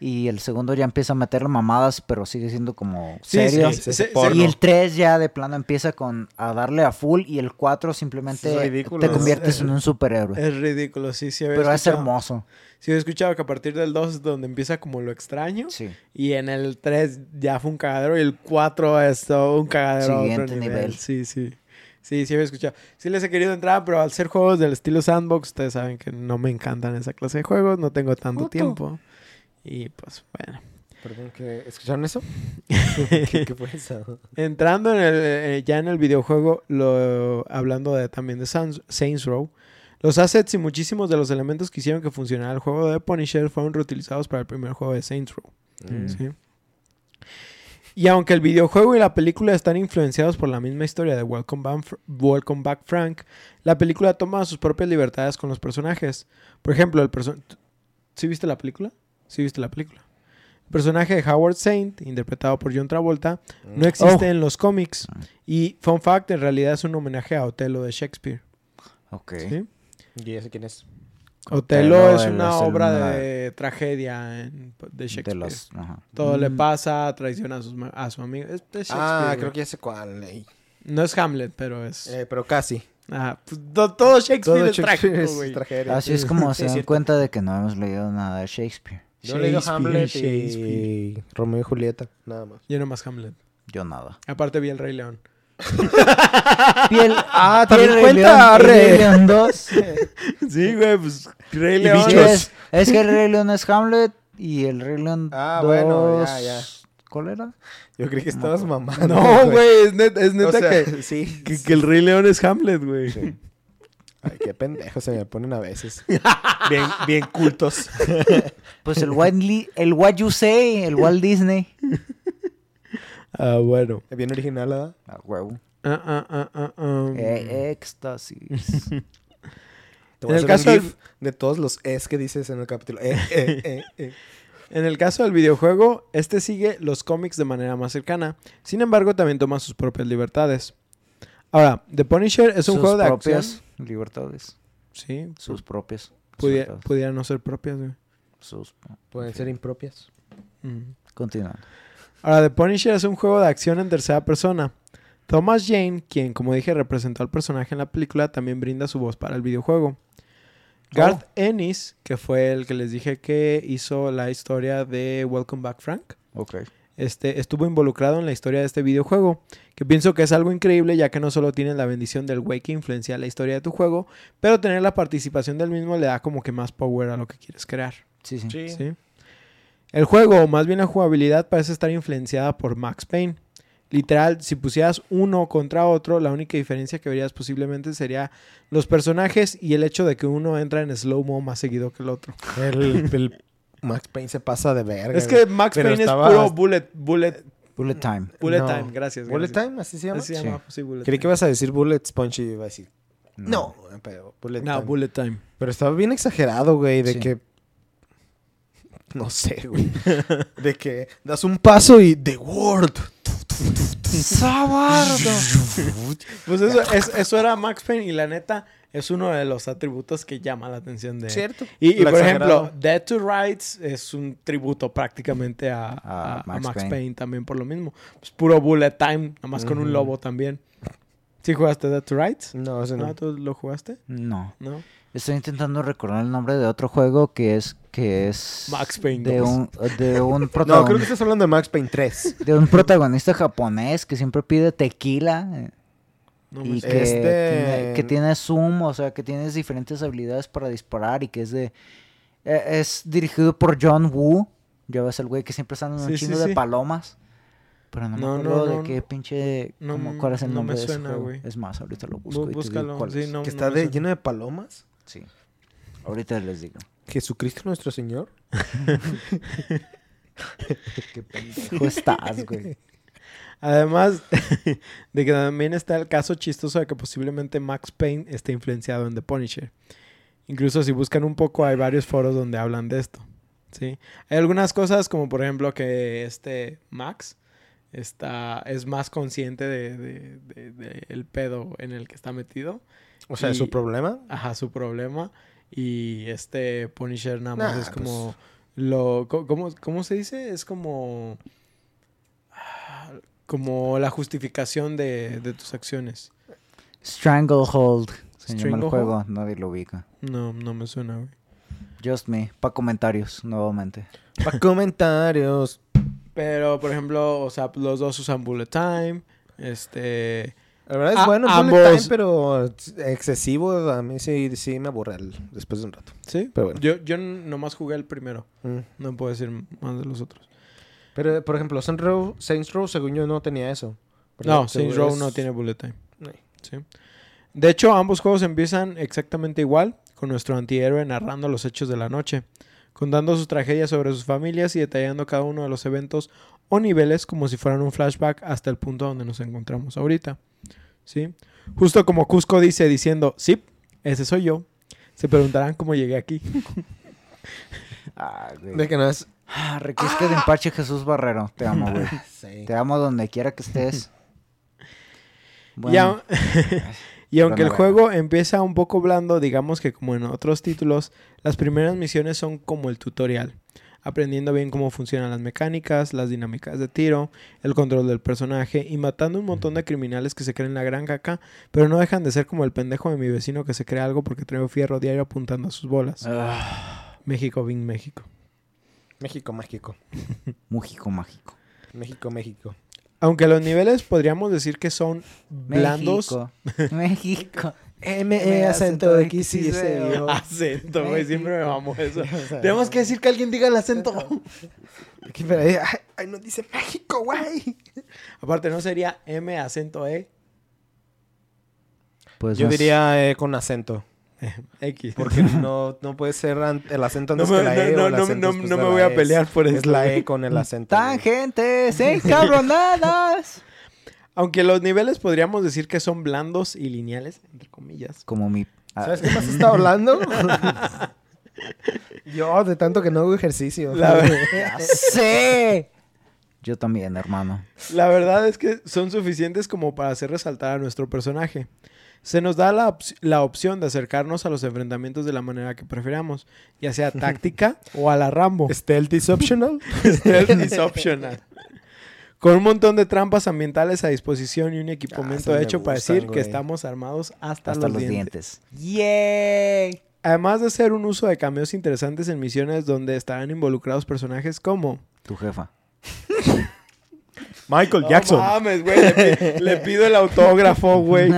Y el segundo ya empieza a meterle mamadas, pero sigue siendo como serio. sí, sí, ese sí, porno. Y el 3 ya de plano empieza con a darle a full y el 4 simplemente te Es- conviertes en un superhéroe. Es ridículo, sí, sí. Pero es hermoso. Sí, he escuchado que a partir del 2 es donde empieza como lo extraño. Sí. Y en el 3 ya fue un cagadero y el 4 es todo un cagadero otro Siguiente nivel. nivel. Sí, sí. Sí, sí había escuchado. Sí les he querido entrar, pero al ser juegos del estilo sandbox, ustedes saben que no me encantan esa clase de juegos, no tengo tanto Puto. tiempo. Y pues bueno. Perdón, ¿que ¿escucharon eso? ¿Qué, qué fue eso? Entrando en el, eh, ya en el videojuego, lo, hablando de, también de Sans- Saints Row, los assets y muchísimos de los elementos que hicieron que funcionara el juego de Punisher fueron reutilizados para el primer juego de Saints Row. Mm. ¿sí? Y aunque el videojuego y la película están influenciados por la misma historia de Welcome Back, Welcome Back Frank, la película toma sus propias libertades con los personajes. Por ejemplo, el personaje... ¿Sí viste la película? Sí viste la película. El personaje de Howard Saint, interpretado por John Travolta, no existe Oh. en los cómics. Y, fun fact, en realidad es un homenaje a Otelo de Shakespeare. Ok. ¿sí? ¿Y ese quién es? Otelo Otelo, es una es obra una- de tragedia en- de Shakespeare. De los, ajá. Todo le Mm. pasa, traiciona a, sus a su amigo. Es Shakespeare, Ah, creo que ya sé cuál. No es Hamlet, pero es... Eh, pero casi. Ajá, pues, to- todo Shakespeare Todo es Shakespeare trágico, es tragedia. Así es como se dan cuenta de que no hemos leído nada de Shakespeare. Yo leí Shakespeare, Hamlet y Romeo y Julieta, nada más. Yo nomás Hamlet. Yo nada. Aparte vi El Rey León. Piel, Ah, Piel también Rey cuenta, León. Rey León 2. Sí, güey, pues Rey León. Es, es que el Rey León es Hamlet y el Rey León Ah, 2... bueno, ya, ya. ¿Cuál era? Yo creí que estabas mamando. No, güey, es, net- es neta O sea, que, sí. que, que El Rey León es Hamlet, güey. Sí. Ay, qué pendejos se me ponen a veces. Bien, bien cultos. Pues el Walt, Li- el What You Say, el Walt Disney. Ah, bueno. Bien original, ¿verdad? Ah, huevo. Ah, ah, ah, ah, ah. Eh, éxtasis. Te En a el hacer caso un del- gif de todos los es que dices en el capítulo. Eh, eh, eh, eh. En el caso del videojuego, este sigue los cómics de manera más cercana. Sin embargo, también toma sus propias libertades. Ahora, The Punisher es un sus juego de propias acción. libertades. Sí, Sus propias. pudiera, libertades. pudiera no ser propias, güey. Sus- Pueden ser impropias. Mm. Continuando. Ahora, The Punisher es un juego de acción en tercera persona. Thomas Jane, quien como dije representó al personaje en la película, también brinda su voz para el videojuego. Garth Ennis, que fue el que les dije que hizo la historia de Welcome Back Frank, Ok. Este, estuvo involucrado en la historia de este videojuego, que pienso que es algo increíble ya que no solo tienes la bendición del güey que influencia la historia de tu juego, pero tener la participación del mismo le da como que más power a lo que quieres crear. Sí, sí. Sí. ¿sí? El juego, o más bien la jugabilidad, parece estar influenciada por Max Payne. Literal, si pusieras uno contra otro, la única diferencia que verías posiblemente sería los personajes y el hecho de que uno entra en slow-mo más seguido que el otro. El, el Max Payne se pasa de verga. Es que. Max Payne estaba- es puro bullet, bullet, Bullet Time. bullet No. time, gracias. ¿Bullet gracias. Time? ¿Así se llama? Así se Sí. llama, sí, bullet Creí que ibas a decir Bullet Sponge y iba a decir... No, pero Bullet No, Time. bullet time. Pero estaba bien exagerado, güey, de Sí. que... No sé, güey. de que das un paso y... The World. Pues eso, es- eso era Max Payne y la neta es uno de los atributos que llama la atención de... ¿Cierto? Y, por exagerado. ejemplo, Dead to Rights es un tributo prácticamente a, A a- a Max Max, Payne. Payne. también por lo mismo. Pues puro bullet time, nomás con un lobo también. ¿Sí jugaste Dead to Rights? No, ese no. ¿No? ¿Tú lo jugaste? No. ¿No? Estoy intentando recordar el nombre de otro juego que es que es Max Payne de 2. un de un No, creo que estás hablando de Max Payne 3. de un protagonista japonés que siempre pide tequila eh, No me y que, Este- tiene, que tiene zoom, o sea, que tienes diferentes habilidades para disparar y que es de eh, es dirigido por John Woo. Ya ves el güey que siempre sale en un Sí, sí, chingo sí. de palomas. Pero no, No, me acuerdo no, de qué pinche No, cómo- cuál es el no nombre me de ese suena, juego. güey. Es más, ahorita lo Bú- busco y te digo búscalo. cuál Sí, es. no, que no está de, suena. lleno de palomas. Sí. Ahorita les digo. Jesucristo nuestro Señor. Qué pendejo estás, güey. Además de que también está el caso chistoso de que posiblemente Max Payne esté influenciado en The Punisher. Incluso si buscan un poco hay varios foros donde hablan de esto. ¿sí? Hay algunas cosas como por ejemplo que este Max está, es más consciente de, de- de- de el pedo en el que está metido. O sea, Y- ¿su problema? Ajá, su problema. Y este Punisher nada más Nah, es como... lo co- ¿cómo, cómo se dice? Es como ah, como la justificación de, de tus acciones. Stranglehold. Se llama el juego, nadie lo ubica. No, no me suena, güey. Just me. Pa' comentarios, nuevamente. Para comentarios. Pero, por ejemplo, o sea, los dos usan bullet time. Este. La verdad es A- bueno, ambos- Time, pero excesivo. A mí sí, sí me aburre el- después de un rato. Sí, Pero bueno. yo, yo nomás jugué el primero. Mm. No puedo decir más de los otros. Pero, por ejemplo, Saints Row, Saints Row, según yo, no tenía eso. No, Saints Row es- no tiene bullet time. No. Sí. De hecho, ambos juegos empiezan exactamente igual, con nuestro antihéroe narrando los hechos de la noche, contando sus tragedias sobre sus familias y detallando cada uno de los eventos o niveles como si fueran un flashback hasta el punto donde nos encontramos ahorita. ¿Sí? Justo como Cusco dice diciendo, sí, ese soy yo. Se preguntarán cómo llegué aquí. Ah, güey. De que no es. Ah, requisque de empache Jesús Barrero. Te amo, güey. Sí. Te amo donde quiera que estés. Bueno, y aunque el juego empieza un poco blando, digamos que como en otros títulos, las primeras misiones son como el tutorial, aprendiendo bien cómo funcionan las mecánicas, las dinámicas de tiro, el control del personaje y matando un montón de criminales que se creen la gran caca, pero no dejan de ser como el pendejo de mi vecino que se cree algo porque trae un fierro diario apuntando a sus bolas. ah, México, Bing, México. México, México. Mújico mágico. México, México. Aunque los niveles podríamos decir que son blandos. México. México. M, E, acento X, Y, C, O. Acento, güey, siempre me mamó eso. Tenemos que decir que alguien diga el acento. Ay, ay, no dice México, güey. Aparte, ¿no sería M acento E? Pues Yo no diría eh, con acento. X. Porque no, no puede ser el acento No me, que la E. no, o el no, no, acento no, después no de me la voy a pelear por eso. Es la. E con el acento. Tangentes encabronadas. Aunque los niveles podríamos decir que son blandos y lineales, entre comillas. Como mi. ah, ¿Sabes qué más está hablando? Yo, de tanto que no hago ejercicio. La verdad- sé. Yo también, hermano. La verdad es que son suficientes como para hacer resaltar a nuestro personaje. Se nos da la, op- la opción de acercarnos a los enfrentamientos de la manera que prefiramos, ya sea táctica o a la Rambo. Stealth is optional. Stealth is optional. Con un montón de trampas ambientales a disposición y un equipamiento Ah, hecho para decir que estamos armados hasta, Hasta los, los dientes. dientes. ¡Yay! Además de ser un uso de cameos interesantes en misiones donde estarán involucrados personajes como... Tu jefa. Michael Jackson. No mames, güey. Le, le pido el autógrafo, güey.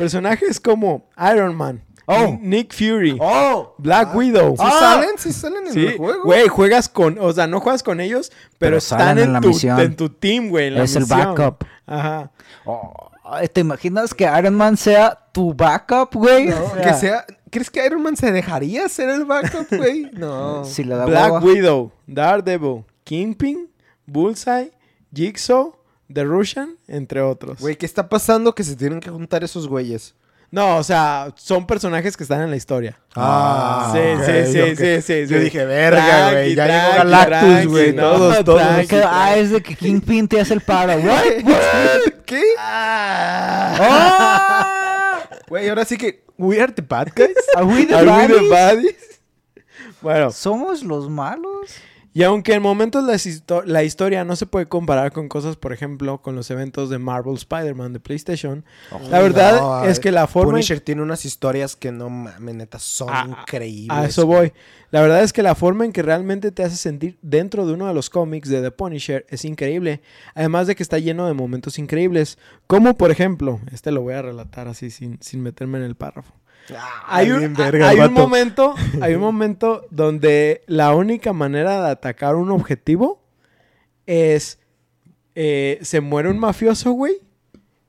Personajes como Iron Man, Oh. Nick Fury, ¡Oh! Black Widow. ¿Sí salen? ¿Sí salen en Sí, el juego? güey, juegas con, o sea, no juegas con ellos, pero, Pero están en, en la tu, misión. en tu team, güey. Es el backup. Ajá. Oh, ¿Te imaginas que Iron Man sea tu backup, güey? No, O sea, que sea... ¿Crees que Iron Man se dejaría ser el backup, güey? No. Si le da Black. Widow, Daredevil, Kingpin, Bullseye, Jigsaw, The Russian, entre otros. Güey, ¿qué está pasando que se tienen que juntar esos güeyes? No, o sea, son personajes que están en la historia. Ah, sí, ok, sí, sí, ok. sí, sí, Yo sí. dije, verga, güey. Ya llegó Galactus, güey. no, todos, todos. tranqui. Ah, es de que Kingpin te hace el paro. What? ¿Qué? ¡Ah! Güey, ahora sí que... We are the bad guys. ¿Are we the Are we the baddies? baddies? Bueno, ¿Somos los malos? Y aunque en momentos la, histo- la historia no se puede comparar con cosas, por ejemplo, con los eventos de Marvel Spider-Man de PlayStation, la verdad No, es que la forma en Punisher tiene unas historias que no mames, neta, son Ah, increíbles. A eso voy. La verdad es que la forma en que realmente te hace sentir dentro de uno de los cómics de The Punisher es increíble. Además de que está lleno de momentos increíbles. Como por ejemplo, este lo voy a relatar así sin, sin meterme en el párrafo. Ah, Hay un, verga hay un momento, hay un momento donde la única manera de atacar un objetivo es eh, se muere un mafioso, güey,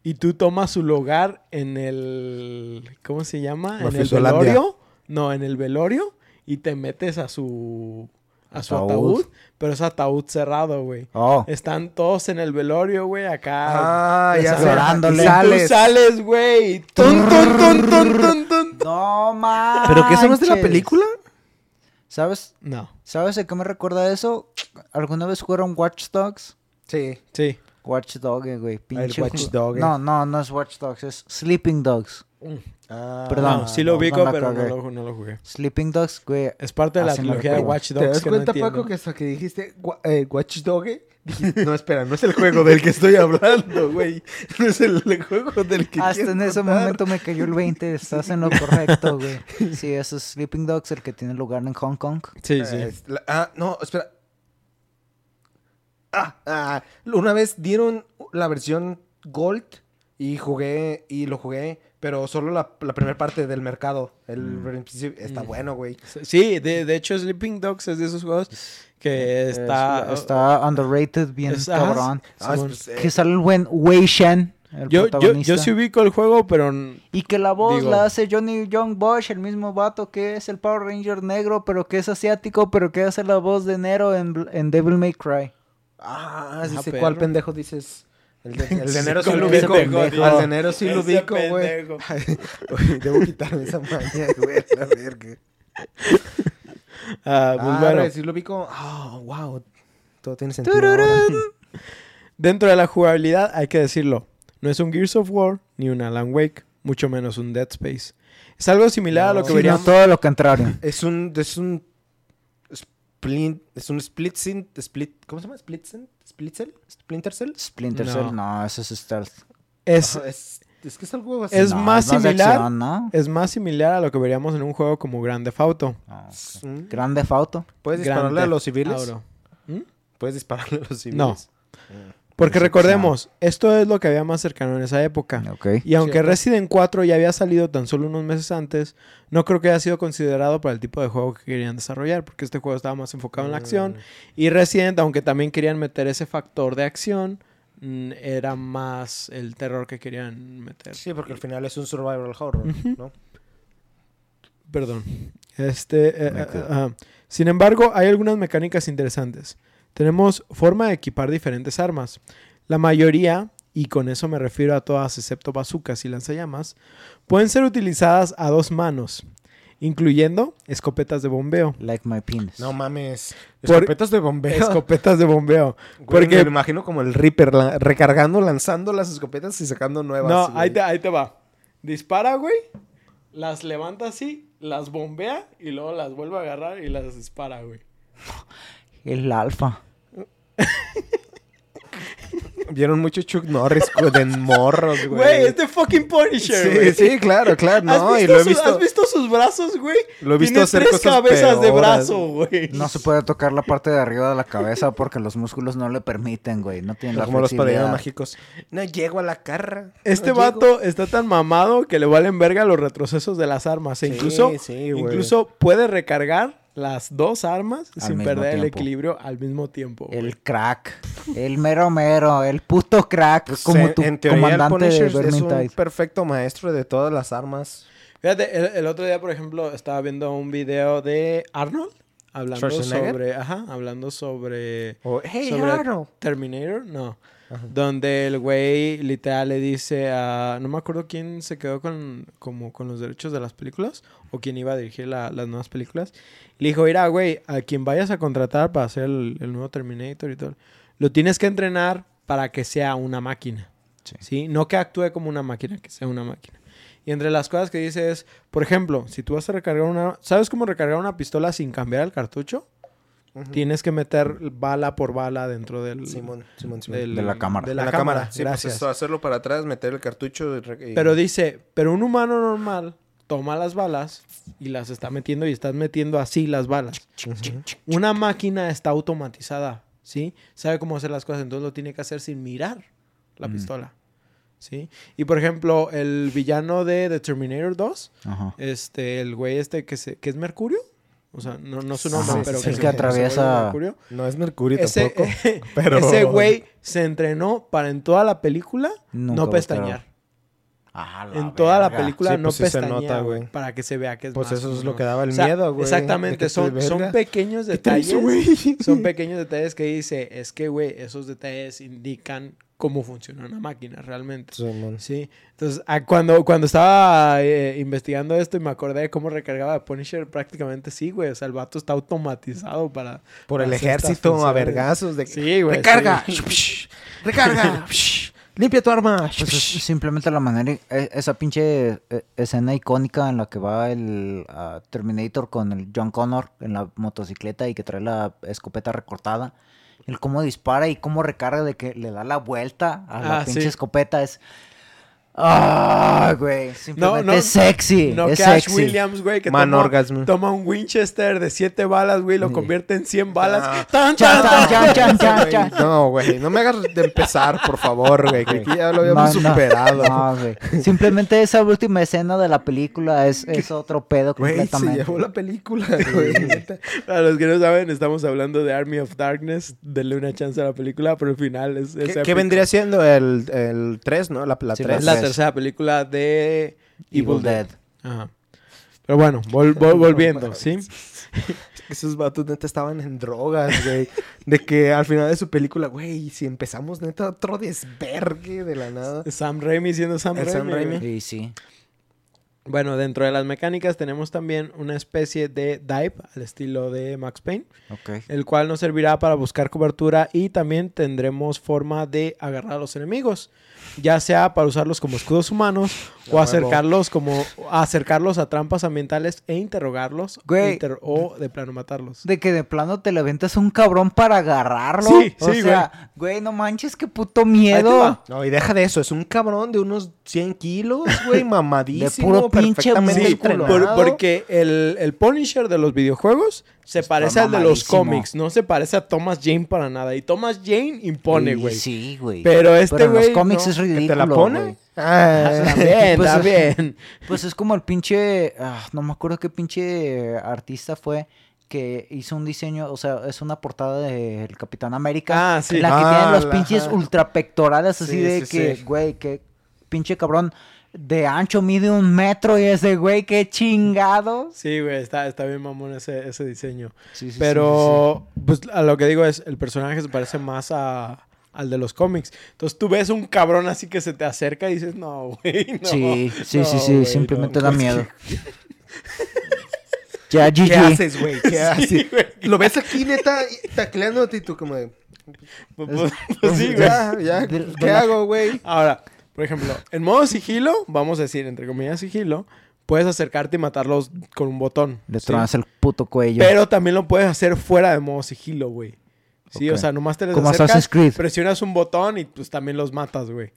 y tú tomas su lugar en el ¿cómo se llama? En el velorio. No, en el velorio y te metes a su a su Ataúd. ataúd, pero es ataúd cerrado, güey. Oh. Están todos en el velorio, güey, acá. Ah, ya. Llorándole. Y tú sales. sales, güey. Tun, tun, tun, tun, tun, tun. No mames. ¿Pero qué eso no es de la película? ¿Sabes? No. ¿Sabes a qué me recuerda eso? ¿Alguna vez jugaron Watch Dogs? Sí. Sí. Watch Dogs, güey. Pinche Watch ju- Dogs. No, no, no es Watch Dogs, es Sleeping Dogs. Ah, Perdón. No, sí lo no, ubico, no pero lo, no lo jugué. Sleeping Dogs, güey. Es parte de la trilogía de. Watch ¿Te Dogs. das que cuenta. Paco, que hasta que dijiste eh, Watch Dog? Dijiste, no, espera, no es el juego del que estoy hablando, güey. No es el, el juego del que Hasta en ese momento me cayó el 20. Estás en lo correcto, güey. Sí, eso es Sleeping Dogs, el que tiene lugar en Hong Kong. Sí, sí. Eh, la- ah, no, espera. Ah, ah, una vez dieron la versión Gold y jugué, y lo jugué, pero solo la, la primera parte del mercado. El principio está Mm. bueno, güey. Sí, de, de hecho Sleeping Dogs es de esos juegos que está... Es- está underrated, bien es- cabrón. Ah, Que sale el buen Wei Shen, el yo, yo, protagonista. yo sí ubico el juego, pero... Y que la voz Digo- la hace Johnny Young Bosch, el mismo vato que es el Power Ranger negro, pero que es asiático, pero que hace la voz de Nero en, en Devil May Cry. Ah, sí Ah, cuál pendejo dices. El de, el de Sí, enero sí ¿cuál lo ubico. Al de enero sí lo ubico, güey. Debo quitarme esa maña, güey. a La verga. Ah, pues Ah, bueno, sí lo ubico. Ah, wow. Todo tiene sentido. dentro de la jugabilidad hay que decirlo. No es un Gears of War ni un Alan Wake, mucho menos un Dead Space. Es algo similar a lo que Sí, no, veríamos... todo lo contrario. Es un, es un splint, es un split sin, split, ¿cómo se llama? Split cell, split cell, splinter cell. Splinter No. Cell, no, eso es stealth. Es, es, es que es algo así. Es No, más de similar. acción, ¿no? es más similar a lo que veríamos en un juego como Grand Theft Auto. Ah, ok. Mm. Grande Fauto. Puedes Grand dispararle a los civiles. ¿Mm? Puedes dispararle a los civiles. No. Porque recordemos, esto es lo que había más cercano en esa época. Y aunque Cierto. Resident 4 ya había salido tan solo unos meses antes, no creo que haya sido considerado para el tipo de juego que querían desarrollar, porque este juego estaba más enfocado en la acción. Mm. Y Resident, aunque también querían meter ese factor de acción, mm, era más el terror que querían meter. Sí, porque al final es un survival horror. ¿no? Perdón. Este, eh, eh, ajá. Sin embargo, hay algunas mecánicas interesantes. Tenemos forma de equipar diferentes armas. La mayoría, y con eso me refiero a todas excepto bazucas y lanzallamas, pueden ser utilizadas a dos manos, incluyendo escopetas de bombeo. Like my penis. No mames. Por- Escopetas de bombeo. Escopetas de bombeo. Güey, porque- Me lo imagino como el Reaper la- recargando, lanzando las escopetas y sacando nuevas. No, ahí te, ahí te va. Dispara, güey. Las levanta así, las bombea y luego las vuelve a agarrar y las dispara, güey. El alfa. Vieron mucho Chuck Norris de morros, güey. Güey, es de fucking Punisher, güey. Sí, sí, claro, claro. No, ¿Has, y visto lo he sus, visto. ¿Has visto sus brazos, güey? Lo he visto Tiene hacer tres cosas cabezas de peores. brazo, güey. No se puede tocar la parte de arriba de la cabeza porque los músculos no le permiten, güey. No tienen la como los padrinos flexibilidad. mágicos. No llego a la carra. Este no vato está tan mamado que le valen verga los retrocesos de las armas. E Sí, incluso, sí, güey. incluso puede recargar las dos armas Al sin perder el equilibrio al mismo tiempo. güey. El crack. El mero mero. El puto crack. Pues, como en- tu en teoría, el comandante de Punisher es un perfecto maestro de todas las armas. Fíjate, el, el otro día, por ejemplo, estaba viendo un video de Arnold hablando sobre, ajá, hablando sobre O, hey, sobre Arnold. Terminator, no. Ajá. Donde el güey literal le dice a... No me acuerdo quién se quedó con, como con los derechos de las películas o quién iba a dirigir la- las nuevas películas. Le dijo, mira, güey, a quien vayas a contratar para hacer el, el nuevo Terminator y todo, lo tienes que entrenar para que sea una máquina. Sí. Sí. No que actúe como una máquina, que sea una máquina. Y entre las cosas que dice es, por ejemplo, si tú vas a recargar una... ¿Sabes cómo recargar una pistola sin cambiar el cartucho? Tienes que meter bala por bala dentro del... Simón, Simón, Simón. del- De la cámara. De la, la, cámara, cámara. Sí, gracias. pues eso, hacerlo para atrás, meter el cartucho. y Pero dice, pero un humano normal toma las balas y las está metiendo y estás metiendo así las balas. Una máquina está automatizada, ¿sí? Sabe cómo hacer las cosas, entonces lo tiene que hacer sin mirar la pistola, ¿sí? Y por ejemplo, el villano de The Terminator 2, Ajá. este, el güey este que, se, que es Mercurio, o sea, no, no su nombre, sí, pero sí, que, sí. se- Que atraviesa- Mercurio. No es Mercurio Ese, tampoco. pero... ese güey se entrenó para en toda la película Nunca no pestañear. Ah, la En toda la película Sí, no pues sí se pestañea, nota, güey, para que se vea que es Pues más eso es lo que daba el O sea, miedo, güey. Exactamente, son, pequeños ¿Qué te detalles. hizo, güey? Son pequeños detalles que dice, es que, güey, esos detalles indican cómo funciona una máquina realmente. Sí, entonces ah, cuando, cuando estaba eh, investigando esto y me acordé de cómo recargaba Punisher, prácticamente sí, güey. O sea, el vato está automatizado para. Por el para ejército a vergazos de Sí, güey. ¡Recarga! sí. ¡Recarga! limpia tu arma. Pues es simplemente la manera, e- esa pinche eh, escena icónica en la que va el ah, Terminator con el John Connor en la motocicleta y que trae la escopeta recortada. El cómo dispara y cómo recarga de que le da la vuelta a la Ah, pinche sí. escopeta es... Ah, güey, simplemente no, es sexy, No, es que Ash sexy. Williams, güey, que Man toma, toma un Winchester de 7 balas, güey, lo convierte en 100 balas. Ah. ¡Tan, Chan, tan, chan, tan! chan, chan. No, güey, no me hagas de empezar, por favor, güey. Que aquí ya lo habíamos No, superado. no, güey. Simplemente esa última escena de la película es, es otro pedo Güey, se completamente. llevó la película, güey. Para los que no saben, estamos hablando de Army of Darkness. Denle una chance a la película, pero el final es. es ¿Qué, vendría siendo el, el 3, no? La, la Sí, 3. Es la tercera película de Evil, Evil Dead. Dead. Ajá. Pero bueno, vol- vol- volviendo, ¿sí? Esos vatos neta estaban en drogas, güey. De que al final de su película, güey, si empezamos neta otro desvergue de la nada. Sam Raimi siendo Sam Raimi. Sam Raimi. Sí, sí. Bueno, dentro de las mecánicas tenemos también una especie de dive al estilo de Max Payne, Ok. el cual nos servirá para buscar cobertura y también tendremos forma de agarrar a los enemigos, ya sea para usarlos como escudos humanos o acercarlos como acercarlos a trampas ambientales e interrogarlos Güey. inter- o de plano matarlos. De que de plano te le aventas un cabrón para agarrarlo. Sí, o sí, sea, güey, no manches, qué puto miedo. No, y deja de eso, es un cabrón de unos 100 kilos, güey, mamadísimo, puro pinche perfectamente Sí, por- porque el, el Punisher de los videojuegos se Está parece al de los cómics, no se parece a Thomas Jane para nada. Y Thomas Jane impone, güey. Sí, güey. Pero este en los güey cómics no. es ¿Que ridículo. te la pone? güey. Ah, También, Pues, también. Pues es como el pinche. ah, no me acuerdo qué pinche artista fue que hizo un diseño. O sea, es una portada del Capitán América. Ah, sí. La que Ah, tienen los la- pinches ultrapectorales así Sí, de sí, que, sí. güey, que pinche cabrón de ancho mide un metro y ese güey, qué chingados. Sí, güey, está, está bien mamón ese, ese diseño. Sí, sí, sí, Pero, pues a lo que digo es, el personaje se parece más a, al de los cómics. Entonces tú ves un cabrón así que se te acerca y dices, no, güey, no. Sí, sí, no, sí, sí, güey, simplemente no". da miedo. Ya, ¿Qué GG. haces, güey? ¿Qué haces? güey. Lo ves aquí, neta, tacleándote y tú como de... Pues, pues- pues sí, güey. Ya, ya, ¿qué hago, güey? Ahora, por ejemplo, en modo sigilo, vamos a decir, entre comillas sigilo, puedes acercarte y matarlos con un botón. Le ¿sí? el puto cuello. Pero también lo puedes hacer fuera de modo sigilo, güey. Sí, o sea, nomás te les Como acercas, presionas un botón y pues también los matas, güey.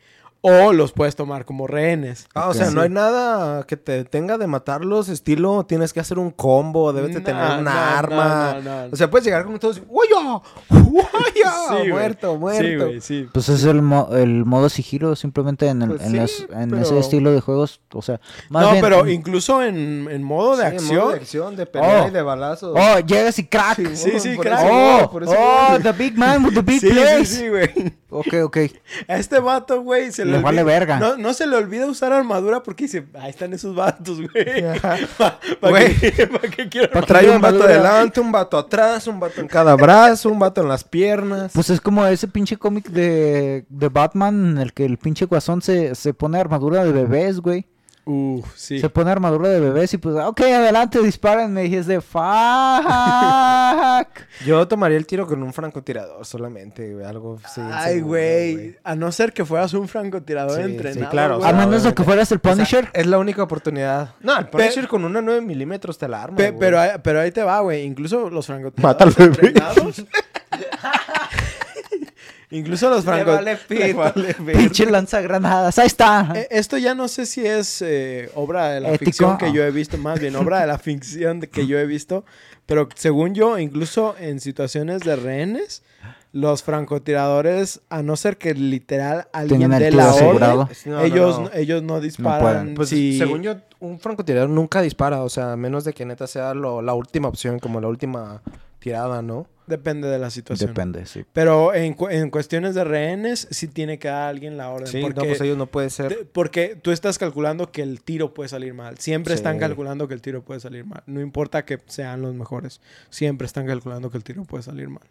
O los puedes tomar como rehenes. Ah, o sea, Sí. no hay nada que te detenga de matarlos, estilo, tienes que hacer un combo, debes de No, tener una arma. no, no, no. O sea, puedes llegar con todos, ¡Uya! ¡Uya! Sí, muerto, Sí, muerto. güey, sí. Pues es el, mo- el modo sigilo, simplemente en, el, Pues en, sí, los- en pero- ese estilo de juegos. O sea, más no, bien- pero incluso en, en modo de Sí, en acción. modo de acción, de pelea Oh. y de balazos. Oh, llegas y crack. Sí, sí, por crack. Oh, oh, the big man with the big Sí, sí, place. sí, güey. Ok, ok. A este vato, güey, se le, Le vale olvida- verga. No, no se le olvida usar armadura porque dice, ahí están esos vatos, güey. ¿Para qué, pa' qué quiero Pa' Trae un vato adelante, un vato atrás, un vato en cada brazo, un vato en las piernas. Pues es como ese pinche cómic de, de Batman en el que el pinche guasón se, se pone armadura de bebés, güey. Uf, sí. Se pone armadura de bebés y pues, ok, adelante, dispárenme. Y es de fuck. Yo tomaría el tiro con un francotirador solamente, güey, algo así. Ay, güey. A no ser que fueras un francotirador Sí, entrenado. sí, claro, güey. A menos de que fueras el O sea, Punisher. es la única oportunidad. No, el Punisher con una 9 milímetros te la arma, Pe- pero, ahí- pero ahí te va, güey. Incluso los Mata al francotiradores bebé. Incluso los francotiradores. Pinche lanzagranadas. Ahí está. Eh, Esto ya no sé si es eh, obra de la Ético. ficción que yo he visto, más bien obra de la ficción de que yo he visto, pero según yo, incluso en situaciones de rehenes, los francotiradores, a no ser que literal alguien tiro la asegurado. orden, No, ellos, no. no- ellos no disparan. Pues si- según yo, un francotirador nunca dispara, o sea, a menos de que neta sea lo- la última opción, como la última tirada, ¿no? Depende de la situación. Depende, sí. Pero en, cu- en cuestiones de rehenes, sí tiene que dar alguien la orden. Sí, porque, no, pues ellos no puede ser. porque tú estás calculando que el tiro puede salir mal. Siempre Sí. están calculando que el tiro puede salir mal. No importa que sean los mejores. Siempre están calculando que el tiro puede salir mal.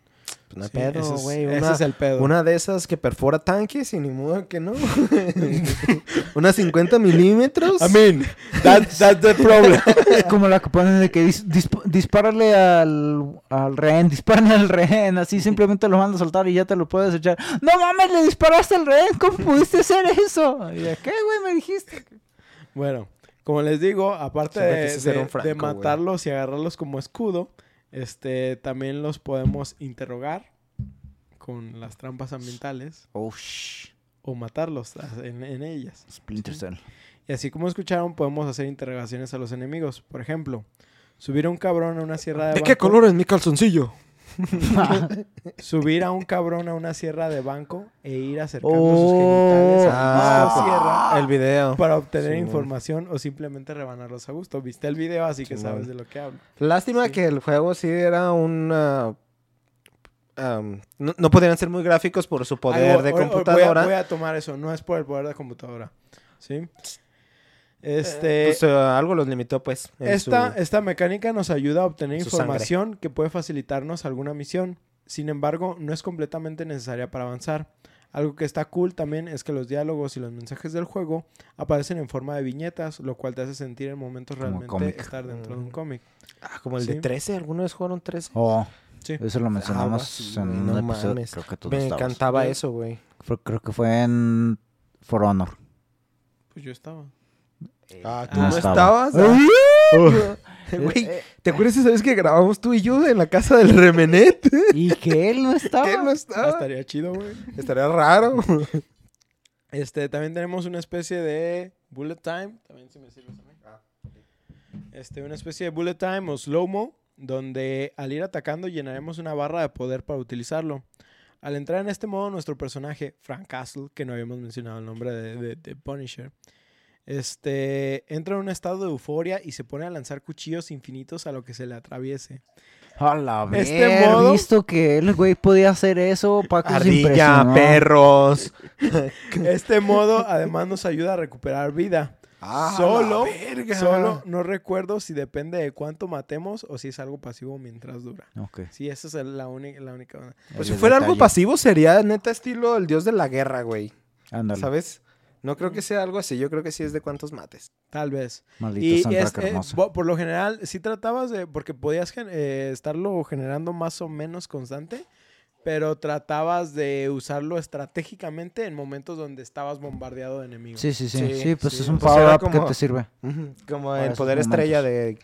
Pues no hay Sí, pedo, ese es- güey. ese es el pedo. una de esas que perfora tanques y ni modo que no. Una 50 milímetros. I mean, that, that's the problem. Como la que ponen de que dis- disp- dispárale al, al rehén, dispárale al rehén, así simplemente lo mandas a soltar y ya te lo puedes echar. No mames, le disparaste al rehén, ¿cómo pudiste hacer eso? Y de, ¿qué, güey, me dijiste? Bueno, como les digo, aparte de, franco, güey. matarlos y agarrarlos como escudo, este, también los podemos interrogar con las trampas ambientales Oh, o matarlos en, en ellas. Splinter Cell. Y así como escucharon, podemos hacer interrogaciones a los enemigos. Por ejemplo, subir a un cabrón a una sierra de, ¿De qué color es mi calzoncillo? Subir a un cabrón a una sierra de banco e ir acercando sus Oh. genitales a la Ah, sierra el video. para obtener Sí, información o simplemente rebanarlos a gusto. Viste el video, así que sabes de lo que hablo. Lástima Sí. que el juego sí era un... am, no, no podían ser muy gráficos por su poder de o- o- voy a- computadora. Voy a, tomar eso, no es por el poder de computadora. ¿Sí? Este, Pues, ah, algo los limitó, pues. esta, su- esta mecánica nos ayuda a obtener sangre. información que puede facilitarnos alguna misión. Sin embargo, no es completamente necesaria para avanzar. Algo que está cool también es que los diálogos y los mensajes del juego aparecen en forma de viñetas, lo cual te hace sentir en momentos Como realmente cómic. estar dentro de un Mm. cómic. Ah, como el sí. de 13. ¿Alguna vez jugaron 13? Oh, Sí. eso lo mencionamos sí, en un no episodio. mames. Creo que tú no Me estabas. encantaba eso, güey. Creo que fue en For Honor. Pues yo estaba. Ah, tú no estabas. ¡Ay! Güey, Eh, ¿te acuerdas esa vez que grabamos tú y yo en la casa del Remenet? Y que él no estaba. Él no Ah, estaba. estaría chido, güey. Estaría raro. Este, también tenemos una especie de bullet time. También si me sirves a mí. Este, una especie de bullet time o slow-mo, donde al ir atacando llenaremos una barra de poder para utilizarlo. Al entrar en este modo, nuestro personaje, Frank Castle, que no habíamos mencionado el nombre de, de- de Punisher, este, entra en un estado de euforia y se pone a lanzar cuchillos infinitos a lo que se le atraviese. A la Este ver, modo- visto que el güey podía hacer eso, Paco se Ardilla, impresionó. perros. Este modo además nos ayuda a recuperar vida. Ah, Solo-. Solo no recuerdo si depende de cuánto matemos o si es algo pasivo mientras dura. Ok. Sí, esa es la, única la única. Pues si fuera algo pasivo, sería neta estilo el dios de la guerra, güey. Ándale. ¿Sabes? No creo que sea algo así. Yo creo que sí es de cuántos mates. Tal vez. Maldito Y soundtrack es, eh, por lo general, sí tratabas de. Porque podías gen- eh, estarlo generando más o menos constante. Pero tratabas de usarlo estratégicamente en momentos donde estabas bombardeado de enemigos. Sí, sí, sí. Sí, Sí, pues sí. es un Pues power up que te sirve. Como el poder momentos. estrella de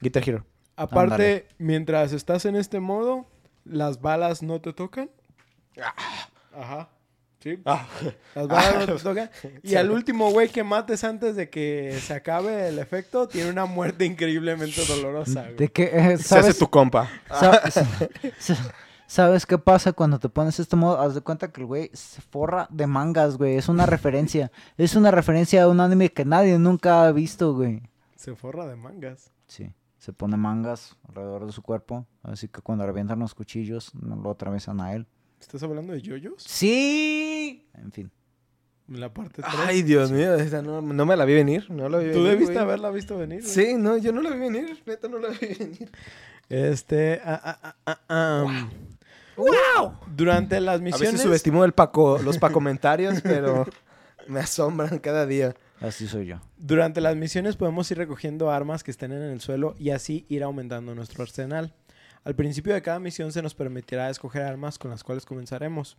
Guitar Hero. Aparte, mientras estás en este modo, las balas no te tocan. Ajá. Sí. Las balas no te tocan. Y al último güey que mates antes de que se acabe el efecto, tiene una muerte increíblemente dolorosa. güey. De que, eh, Se hace ¿sabes, tu compa. sa- ¿Sabes qué pasa cuando te pones este modo? Haz de cuenta que el güey se forra de mangas, güey. Es una referencia. Es una referencia a un anime que nadie nunca ha visto, güey. Se forra de mangas. Sí. Se pone mangas alrededor de su cuerpo. Así que cuando revientan los cuchillos, no lo atraviesan a él. ¿Estás hablando de yoyos? ¡Sí! En fin. La parte 3. Ay, Dios mío. esa no, no me la vi venir. No la vi Tú venir, debiste güey. haberla visto venir. güey. Sí, no, yo no la vi venir. Neta, no la vi venir. Este. ah, ah, ah, ah, um, Durante las A misiones. veces subestimo el Paco, los Paco comentarios, pero me asombran cada día. Así soy yo. Durante las misiones podemos ir recogiendo armas que estén en el suelo y así ir aumentando nuestro arsenal. Al principio de cada misión se nos permitirá escoger armas con las cuales comenzaremos.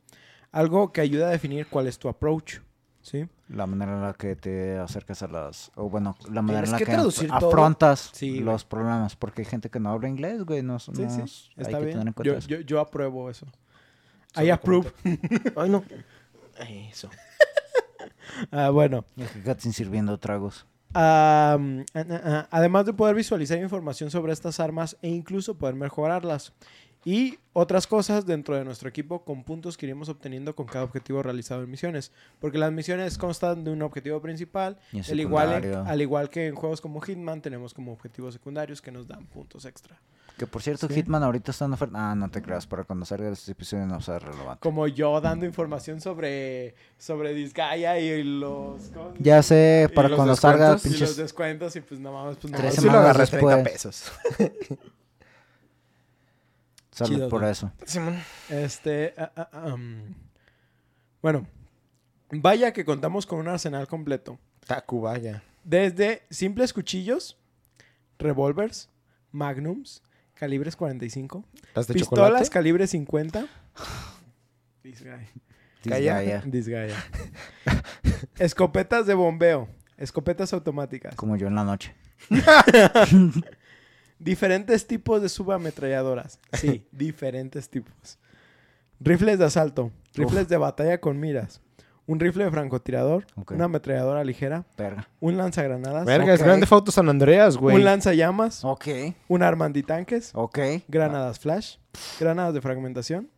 Algo que ayuda a definir cuál es tu approach. ¿Sí? La manera en la que te acercas a las... O bueno, la manera en la que que, afrontas Sí, güey. los problemas. Porque hay gente que no habla inglés, güey. No, Sí, no- sí. hay Está que bien. tener en cuenta Yo, eso. yo, yo apruebo eso. I approve. Ay, no. Eso. Ah, bueno. El Katsin sirviendo tragos. Ah, además de poder visualizar información sobre estas armas e incluso poder mejorarlas. Y otras cosas dentro de nuestro equipo con puntos que iremos obteniendo con cada objetivo realizado en misiones. Porque las misiones constan de un objetivo principal. El igual, al igual que en juegos como Hitman, tenemos como objetivos secundarios que nos dan puntos extra. Que por cierto, Sí. Hitman ahorita está en oferta. Ah, no te creas. Para cuando salga este episodio no sea relevante. Como yo dando información sobre, sobre Disgaea y los... ¿cómo se Ya sé, para cuando salga Y los descuentos y pues no mames, pues no Tres Sí mames. lo semanas agarré 30 después. pesos. Salud Chido, por ¿no? eso. Simón. Este. ah, ah, ah, um, bueno, vaya que contamos con un arsenal completo. Tacubaya. Desde simples cuchillos, revólvers, magnums, calibres 45, ¿Las de pistolas chocolate? calibre 50. This guy. Calla. Disgaea, yeah. Escopetas de bombeo. Escopetas automáticas. Como yo en la noche. Diferentes tipos de subametralladoras. Sí, diferentes tipos. Rifles de asalto. Rifles de batalla con miras. Un rifle de francotirador. Una ametralladora ligera. Verga. Un lanzagranadas. Verga, es Ok. Grande Auto San Andreas, güey. Un lanzallamas. Ok. Un arma antitanques. Ok. Granadas flash. Granadas de fragmentación.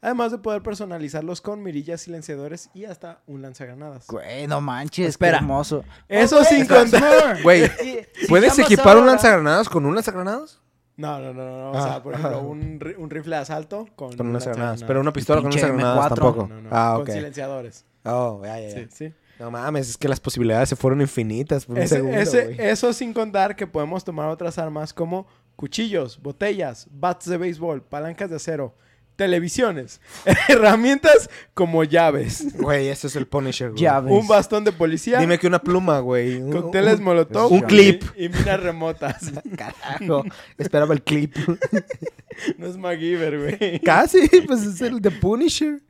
Además de poder personalizarlos con mirillas silenciadores y hasta un lanzagranadas. Güey, no manches. Espera. Qué hermoso. Eso sin contar. Güey, ¿puedes equipar un ahora- lanzagranadas con un lanzagranadas? No, no, no, no. O Ah, sea, por ejemplo, un, un rifle de asalto con, Con un un lanzagranadas. lanzagranadas. Pero una pistola con un lanzagranadas M4. tampoco. No, no, no. Ah, Con ok. silenciadores. Oh, ya, ya, ya. Sí, sí. No mames, es que las posibilidades se fueron infinitas por un Ese- segundo, ese- güey. eso sin contar que podemos tomar otras armas como cuchillos, botellas, bats de béisbol, palancas de acero, televisiones, herramientas como llaves, Güey, ese es el Punisher, güey. Llaves. un bastón de policía, Dime que una pluma, güey. Un- cócteles un- molotov, un y- clip. y, minas remotas. Carajo, esperaba el clip. no es MacGyver, güey. Casi, pues es el de Punisher.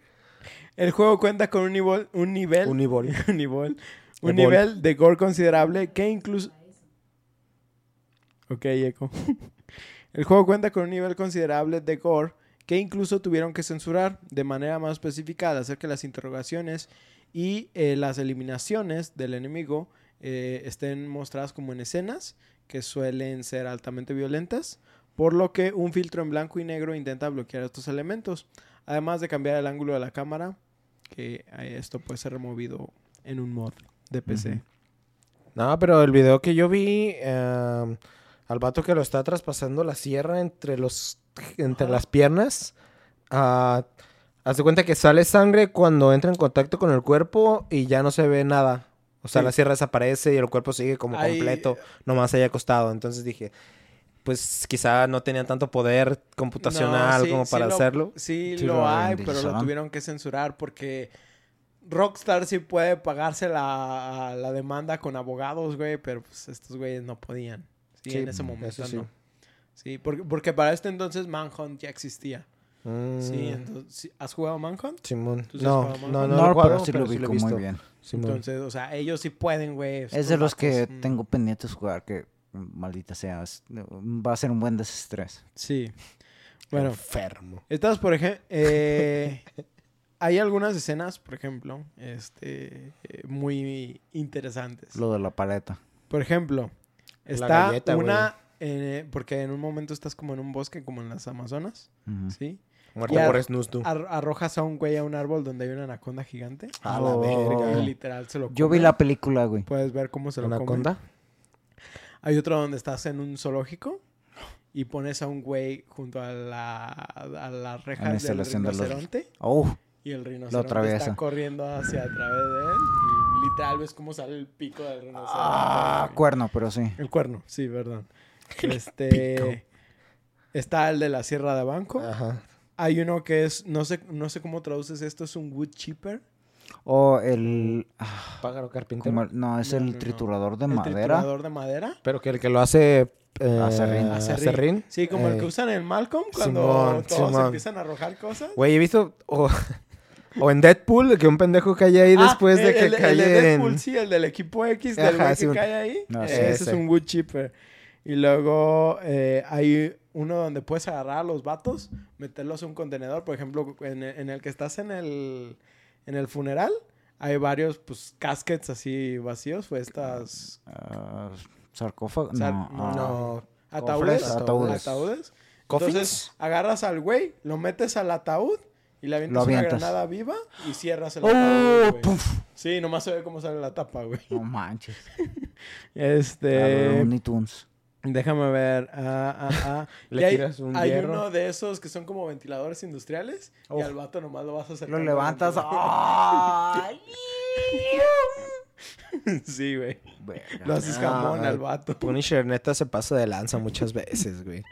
El juego cuenta con un nivel, un nivel, Un nivel. un nivel, un El nivel de gore considerable que incluso... Ok, Eco. El juego cuenta con un nivel considerable de gore que incluso tuvieron que censurar de manera más específica al hacer que las interrogaciones y eh, las eliminaciones del enemigo eh, estén mostradas como en escenas que suelen ser altamente violentas, por lo que un filtro en blanco y negro intenta bloquear estos elementos, además de cambiar el ángulo de la cámara, que eh, esto puede ser removido en un mod de PC. No, pero el video que yo vi, eh, al vato que lo está traspasando la sierra entre los entre Ajá. las piernas, ah, haz de cuenta que sale sangre cuando entra en contacto con el cuerpo y ya no se ve nada. O sea, Sí. la sierra desaparece y el cuerpo sigue como completo, nomás ahí acostado. Entonces dije, pues quizá no tenían tanto poder computacional No, sí, como sí para lo- hacerlo. Sí, Sí lo lo hay, pero lo tuvieron que censurar porque Rockstar sí puede pagarse la, la demanda con abogados, güey, pero pues estos güeyes no podían. Sí, Sí, en ese momento no. Sí, porque, porque para este entonces Manhunt ya existía. Mm, Sí. ¿has jugado Manhunt? Simón. ¿Tú sí has No, no, no, No, lo pero sí lo ubico muy bien. Simón. Entonces, o sea, ellos sí pueden, güey. Es de los que mm, tengo pendientes jugar que, maldita sea, va a ser un buen desestrés. Sí. Bueno, Enfermo. Estas, por ejemplo, hay algunas escenas, por ejemplo, este, eh, muy interesantes. Lo de la paleta. Por ejemplo, está galleta, una, eh, porque en un momento estás como en un bosque, como en las Amazonas, Ujú. ¿sí? Muerto por Snus, tú. Ar- arrojas a un güey a un árbol donde hay una anaconda gigante. A la verga. Literal se lo Yo vi la película, güey. Puedes ver cómo se lo come. ¿Anaconda? Hay otro donde estás en un zoológico y pones a un güey junto a la, a las rejas del instalación de los- rinoceronte. Oh, Y el rinoceronte está corriendo hacia a través de él. Y literal ves cómo sale el pico del rinoceronte. ah, güey. cuerno, pero sí. el cuerno, sí, perdón. Este. Está el de la Sierra de Banco. Ajá. Hay uno que es. No sé, no sé cómo traduces esto. Es un wood chipper. O el... ah, Pájaro carpintero. como el- no, es No, el no, no. triturador de el madera. triturador de madera. Pero que el que lo hace... Eh, Acerrín. acerrín. Sí, como el Eh, que usan en Malcolm cuando Simón, todos Simón. empiezan a arrojar cosas. Güey, he visto... O, o en Deadpool, que un pendejo cae ahí Ah, después de el- que el, cae el de Deadpool, en... sí, el del equipo X, del que un- cae ahí. No, Eh, sí. ese Ese. es un wood chipper. Y luego eh, hay uno donde puedes agarrar a los vatos, meterlos en un contenedor. Por ejemplo, en, el- en el que estás en el, en el funeral, hay varios pues caskets así vacíos, pues estas Ah, sarcófago. Sar- no, no, ah, No. ataúdes. Cofres, ataúdes. ataúdes. Entonces agarras al güey, lo metes al ataúd y le avientas, Lo una avientas. granada viva y cierras el ¡Oh! ataúd. Sí, nomás se ve cómo sale la tapa, güey. No manches. Este. Looney Tunes. Déjame ver. Ah, ah, ah. Le hay, tiras un hay hierro. uno de esos que son como ventiladores industriales. Y al vato nomás lo vas a hacer. Lo levantas. ¡Ay! sí, güey. Verga. Lo haces jamón al vato. Punisher neta se pasa de lanza muchas veces, güey.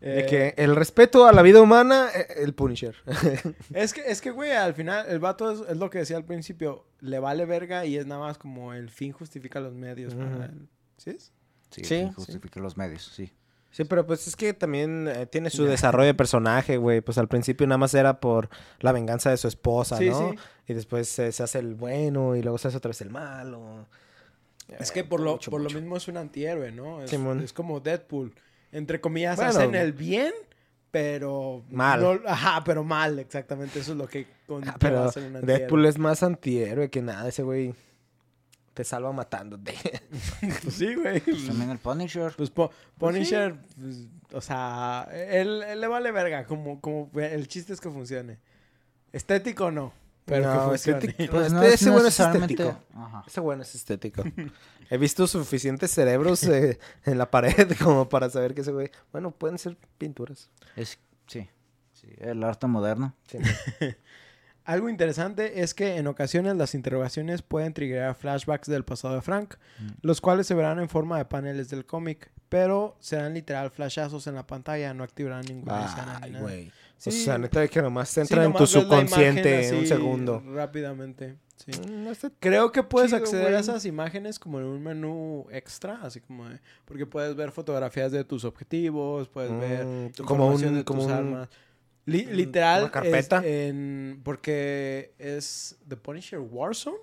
De Eh, que el respeto a la vida humana, eh, el Punisher. Es que, es que, güey, al final, el vato es, es lo que decía al principio, le vale verga y es nada más como el fin justifica los medios. para él. ¿Sí es? Sí, Sí, justifica los medios, sí. Sí, pero pues es que también eh, tiene su desarrollo de personaje, güey. Pues al principio nada más era por la venganza de su esposa, Sí, ¿no? sí. Y después eh, se hace el bueno y luego se hace otra vez el malo. Es que por lo, Mucho, por mucho. lo mismo es un antihéroe, ¿no? Es, Simón. es como Deadpool. Entre comillas, Bueno. hacen el bien, pero... Mal. no- ajá, pero mal, exactamente. Eso es lo que Ah, Pero ser un antihéroe. Deadpool es más antihéroe que nada. Ese güey te salva matándote. Pues sí, güey. Pues también el Punisher. Pues Po- Punisher, pues, o sea, él, él le vale verga, como, como el chiste es que funcione. Estético no, pero que No, funcione. estético. Pues este- no es ese bueno es estético. Ajá. Ese bueno es estético. He visto suficientes cerebros eh, en la pared como para saber que ese güey... Bueno, pueden ser pinturas. Es, sí, sí, el arte moderno. Sí, Algo interesante es que en ocasiones las interrogaciones pueden triggerar flashbacks del pasado de Frank, Mm. los cuales se verán en forma de paneles del cómic, pero serán literal flashazos en la pantalla, no activarán ninguna escena ni Ay, nada. güey. Sí. O sea, neta de que nomás Sí, entra en tu nomás subconsciente en un segundo. Rápidamente, sí. Mm, no Creo que puedes Chido, acceder güey. a esas imágenes como en un menú extra, así como de- porque puedes ver fotografías de tus objetivos, puedes ver Mm, como un, de como tus un- armas. Li- literal, una carpeta. es en- porque es The Punisher Warzone.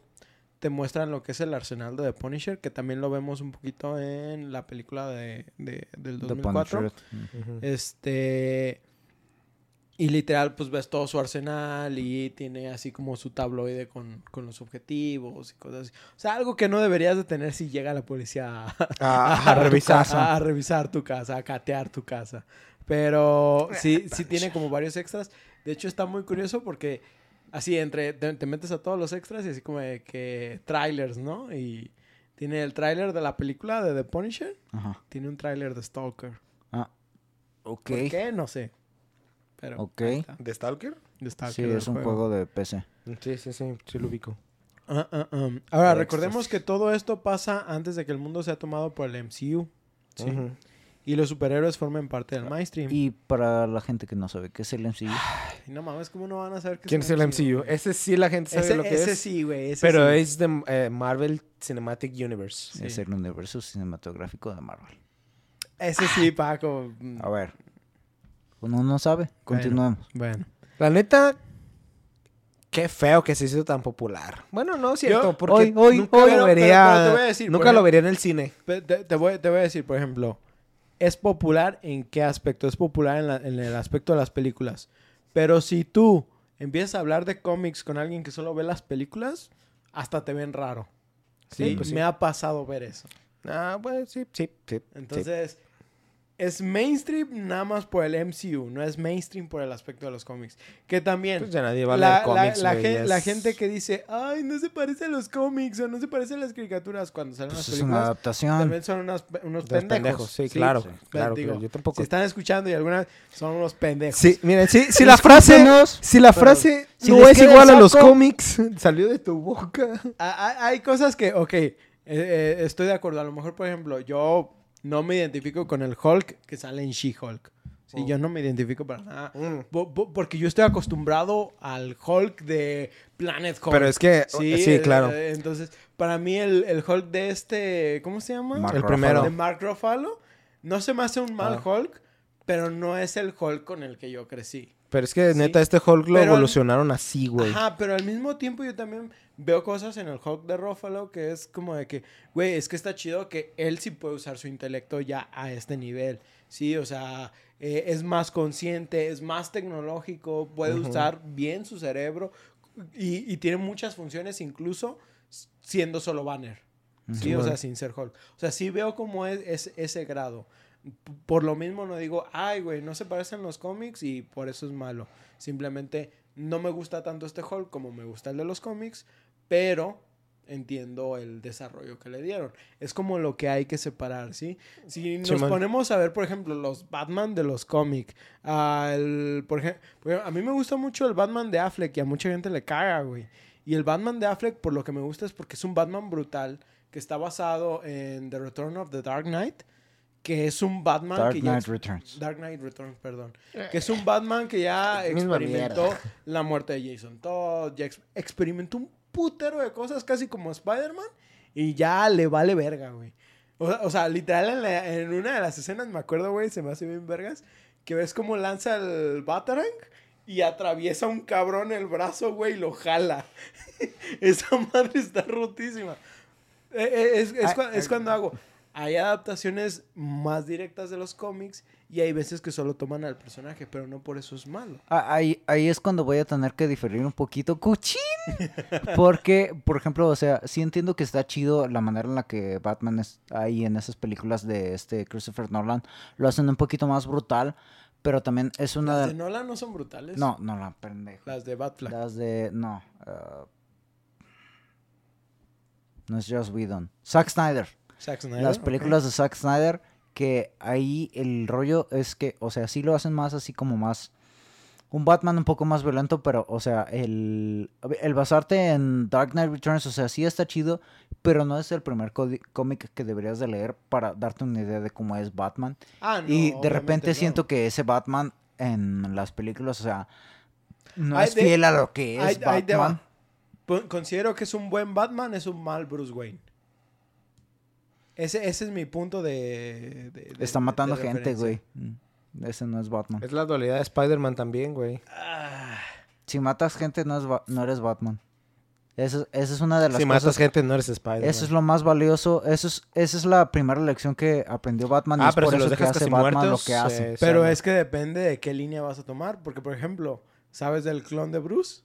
Te muestran lo que es el arsenal de The Punisher, que también lo vemos un poquito en la película de, de- del The 2004. Punisher. Mm. Ujú. Este. Y literal, pues ves todo su arsenal y tiene así como su tabloide con, con los objetivos y cosas así. O sea, algo que no deberías de tener si llega la policía a, A, a tu revisar. casa, a revisar tu casa, a catear tu casa. Pero sí, sí tiene como varios extras. De hecho, está muy curioso porque así entre te, te metes a todos los extras y así como de que trailers, ¿no? Y tiene el tráiler de la película de The Punisher, Ajá. tiene un tráiler de Stalker. Ah, ok. ¿Por qué? No sé. Pero Ok. ¿De Stalker? de Stalker, Sí, es un juego de PC. Sí, sí, sí, sí lo ubico. Ah, ah, ah. Ahora, recordemos que todo esto pasa antes de que el mundo sea tomado por el MCU. ¿sí? Y los superhéroes formen parte del mainstream. Y, para la gente que no sabe qué es el MCU, no mames, ¿cómo no van a saber qué ¿Quién es el MCU? Ese sí la gente sabe Ese, lo que ese es. sí, güey. ese Pero sí. es de eh, Marvel Cinematic Universe. Sí. es el universo cinematográfico de Marvel. Ese sí, Paco. Mm, A ver, uno no sabe, continuemos. Bueno. La neta, qué feo que se hizo tan popular. Bueno, no es cierto, Yo- porque hoy- hoy- nunca hoy- lo pero- vería, pero te voy a decir, nunca lo vería en el cine. Te, te voy, te voy a decir, por ejemplo, ¿es popular en qué aspecto? Es popular en, la- en el aspecto de las películas. Pero si tú empiezas a hablar de cómics con alguien que solo ve las películas, hasta te ven raro. Sí, Sí, pues sí. me ha pasado ver eso. Ah, bueno, sí, sí, sí. Entonces, es mainstream nada más por el MCU, no es mainstream por el aspecto de los cómics. Que también... Pues ya nadie va a la, leer cómics, la gente que dice, ay, no se parece a los cómics o no se parece a las caricaturas cuando salen Pues las es una películas, adaptación. también son unas- unos pendejos. pendejos, sí, claro, sí. claro, Digo, pero yo tampoco. Si están escuchando y algunas son unos pendejos. Sí, miren, sí, si la frase, si la frase si no es igual a los cómics, salió de tu boca. Ha- ha- Hay cosas que, ok, eh, eh, estoy de acuerdo. A lo mejor, por ejemplo, yo no me identifico con el Hulk que sale en She-Hulk. Sí, Oh. yo no me identifico para nada. Mm. Po- po- Porque yo estoy acostumbrado al Hulk de Planet Hulk. Pero es que, sí, eh, claro. eh, entonces, para mí el, el Hulk de este, ¿cómo se llama? Mark El primero. De Mark Ruffalo. No se me hace un mal Ah. Hulk, pero no es el Hulk con el que yo crecí. Pero es que Sí. neta, este Hulk lo Pero- evolucionaron así, güey. Ajá, pero al mismo tiempo yo también veo cosas en el Hulk de Ruffalo que es como de que, güey, es que está chido que él sí puede usar su intelecto ya a este nivel. Sí, o sea, eh, es más consciente, es más tecnológico, puede Ujú. usar bien su cerebro y, y tiene muchas funciones incluso siendo solo banner. Sí, Sí, o sea, sin ser Hulk. O sea, sí veo como es, es- ese grado. Por lo mismo no digo, ay, güey, no se parecen los cómics y por eso es malo. Simplemente no me gusta tanto este Hulk como me gusta el de los cómics, pero entiendo el desarrollo que le dieron. Es como lo que hay que separar, ¿sí? Si nos ponemos a ver, por ejemplo, los Batman de los cómics, al- por ejemplo, a mí me gusta mucho el Batman de Affleck y a mucha gente le caga, güey. Y el Batman de Affleck, por lo que me gusta, es porque es un Batman brutal que está basado en The Return of the Dark Knight, que es un Batman Dark que ya Knight Returns. Dark Knight Returns, perdón. Que es un Batman que ya experimentó la muerte de Jason Todd, ya ex- experimentó un putero de cosas casi como Spider-Man y ya le vale verga, güey. O, sea- o sea, literal en, la- en una de las escenas, me acuerdo, güey, se me hace bien vergas, que ves cómo lanza el Batarang y atraviesa un cabrón el brazo, güey, y lo jala. Esa madre está rotísima. Eh, eh, Es, es Ah, es ah. cuando hago. Hay adaptaciones más directas de los cómics y hay veces que solo toman al personaje, pero no por eso es malo. Ah, Ahí, ahí es cuando voy a tener que diferir un poquito. ¡Cuchín! Porque, por ejemplo, o sea, sí entiendo que está chido la manera en la que Batman es ahí en esas películas de este Christopher Nolan. Lo hacen un poquito más brutal, pero también es una Las de... de Nolan no son brutales. No, no, la pendejo. Las de Batfleck. Las de... No. ah, no es Joss Whedon. Zack Snyder. Zack Snyder, Las películas de Zack Snyder, que ahí el rollo es que, o sea, sí lo hacen más así como más... Un Batman un poco más violento, pero, o sea, el, el basarte en Dark Knight Returns, o sea, sí está chido, pero no es el primer cómic que deberías de leer para darte una idea de cómo es Batman. Ah, no, y de repente siento que ese Batman en las películas, o sea, no es de- fiel a lo que es. Batman. Considero que es un buen Batman, es un mal Bruce Wayne. Ese, ese es mi punto de... de- de- Está de matando gente, güey. Mm, Ese no es Batman. Es la dualidad de Spider-Man también, güey. Ah, Si matas gente, no, es no eres Batman. Esa es una de las Si cosas. matas gente, no eres Spider-Man. Eso es lo más valioso. Eso es, esa es la primera lección que aprendió Batman. y Ah, es pero por si los eso que dejas hace casi Batman muertos, lo que hace. eh, Pero es que depende de qué línea vas a tomar. Porque, por ejemplo, ¿sabes del clon de Bruce?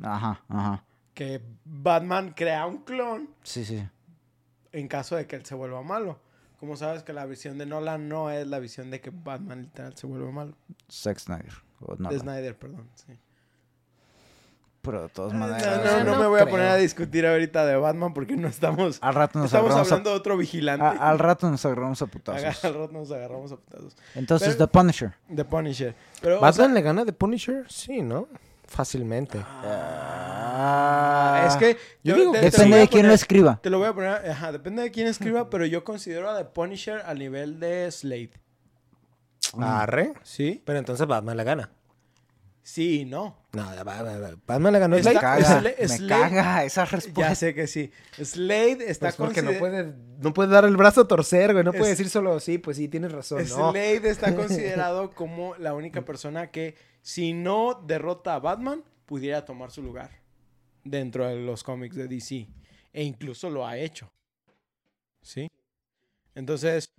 Ajá, ajá. Que Batman crea un clon Sí, sí. En caso de que él se vuelva malo. Como sabes que la visión de Nolan no es la visión de que Batman literal se vuelva malo. Zack Snyder. o de. Snyder, perdón. sí. Pero de todas No, maneras. no, no no me voy a poner a discutir ahorita de Batman porque no estamos... Al rato nos Estamos agarramos a, hablando de otro vigilante. a- al rato nos agarramos a putazos. Al rato nos agarramos a putazos. Entonces, Pero- The Punisher. The Punisher. Pero, o ¿Batman sea, le gana de Punisher? Sí, ¿no? Fácilmente. ah, es que... yo yo digo te- Depende de quién lo escriba. Te lo voy a poner... Ajá, depende de quién escriba, pero yo considero a The Punisher al nivel de Slade. Arre. ¿Sí? Pero entonces Batman le gana. Sí, no. No, ya. Batman le ganó a Está- Me Slade. caga, Sla- me Slade- caga esa Ya respuesta. sé que sí. Slade está Pues porque no puede, no puede dar el brazo a torcer, güey. No puede Es- decir solo sí, pues sí, tienes razón. No. Slade está considerado como la única persona que, si no derrota a Batman, pudiera tomar su lugar dentro de los cómics de DC. E incluso lo ha hecho. ¿Sí? Entonces,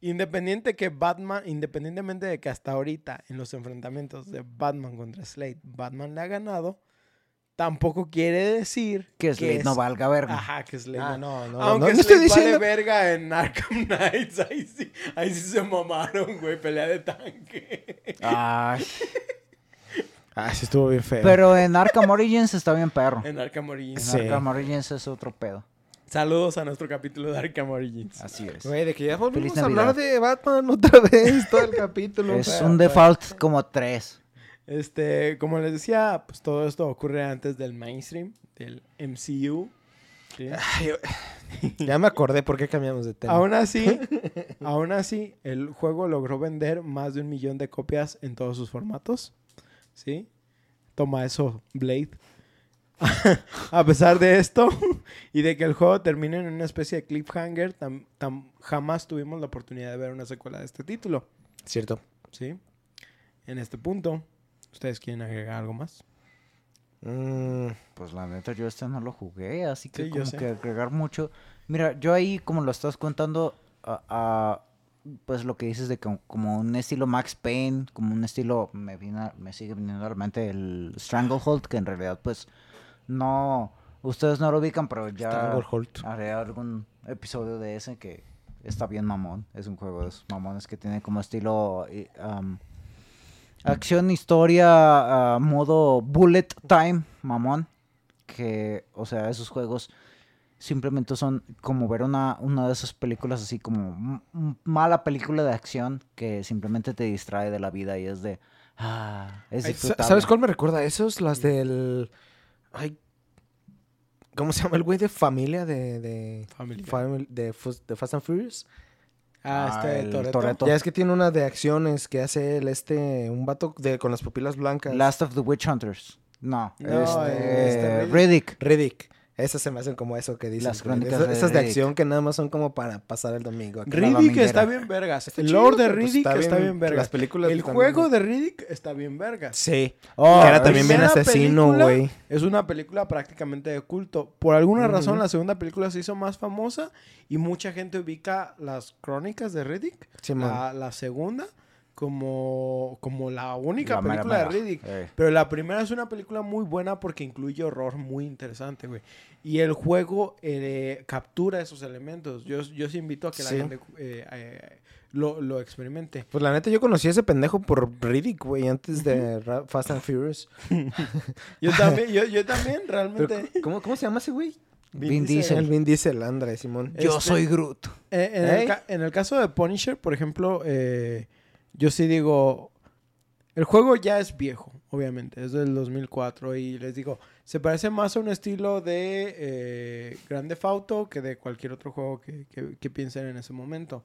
independiente que Batman, independientemente de que hasta ahorita en los enfrentamientos de Batman contra Slade, Batman le ha ganado, tampoco quiere decir Que Slade es- no valga verga. Ajá, que Slade Ah, no- no, aunque no, no Slade estoy vale diciendo. verga en Arkham Knights, ahí sí, ahí sí se mamaron, güey, pelea de tanque. Ay, Ah, sí estuvo bien feo. pero en Arkham Origins está bien perro. En Arkham Origins. En Sí. Arkham Origins es otro pedo. Saludos a nuestro capítulo de Arkham Origins. Así es. Güey, de que ya volvimos a hablar de Batman otra vez, todo el capítulo. Es Pero, un default como tres. Este, como les decía, pues todo esto ocurre antes del mainstream, del MCU. ¿sí? ay, ya me acordé por qué cambiamos de tema. Aún así, aún así, el juego logró vender más de un millón de copias en todos sus formatos. ¿Sí? Toma eso, Blade. a pesar de esto y de que el juego termine en una especie de cliffhanger, tam- tam- jamás tuvimos la oportunidad de ver una secuela de este título. Cierto. ¿Sí? En este punto, ¿ustedes quieren agregar algo más? Mm, Pues la neta, yo este no lo jugué, así que Sí, yo como que agregar mucho. Mira, yo ahí, como lo estás contando, a- a, pues lo que dices de que como un estilo Max Payne, como un estilo, me, viene a- me sigue viniendo a la mente el Stranglehold, que en realidad, pues, no, ustedes no lo ubican, pero ya Stranglehold. haré algún episodio de ese que está bien mamón. Es un juego de esos mamones que tiene como estilo am, acción, historia, ah, modo bullet time, mamón. Que, o sea, esos juegos simplemente son como ver una, una de esas películas así como mala película de acción que simplemente te distrae de la vida y es de... Ah, es disfrutable. ¿Sabes cuál me recuerda a esos? Las del. Ay. ¿Cómo se llama el güey de familia de. de, Family. Family- de, Fast and Furious? Ah, Ah, este. Toretto. Ya es que tiene una de acciones que hace el este, un vato de, con las pupilas blancas. Last of the Witch Hunters. No, No, este, este, Riddick. Riddick. Esas se me hacen como eso que dices. Las crónicas Esas, de esas de Riddick. acción que nada más son como para pasar el domingo. Riddick está bien vergas. El Lord de Riddick está bien- bien vergas. las películas el juego de Riddick está bien vergas. Sí. Oh, que era es- también bien asesino, güey. Es una película prácticamente de culto. Por alguna razón, la segunda película se hizo más famosa y mucha gente ubica las crónicas de Riddick, Simón. la, la segunda, como, como la única La mera película de mera. Riddick. Eh. Pero la primera es una película muy buena porque incluye horror muy interesante, güey. Y el juego eh, captura esos elementos. Yo, yo sí invito a que la Sí. gente eh, eh, lo, lo experimente. Pues la neta, yo conocí a ese pendejo por Riddick, güey, antes de Fast and Furious. Yo también, yo, yo también Pero, realmente... ¿cómo, ¿Cómo se llama ese güey? Vin Diesel. El Vin Diesel, André, Simón. Yo Este- soy Groot. Eh, en, ¿Eh? el ca- en el caso de Punisher, por ejemplo, eh, yo sí digo, el juego ya es viejo, obviamente, es del 2004 y les digo, se parece más a un estilo de eh, Grande Auto que de cualquier otro juego que, que- que piensen en ese momento.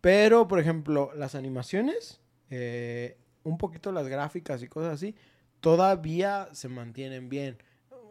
Pero, por ejemplo, las animaciones, eh, un poquito las gráficas y cosas así, todavía se mantienen bien.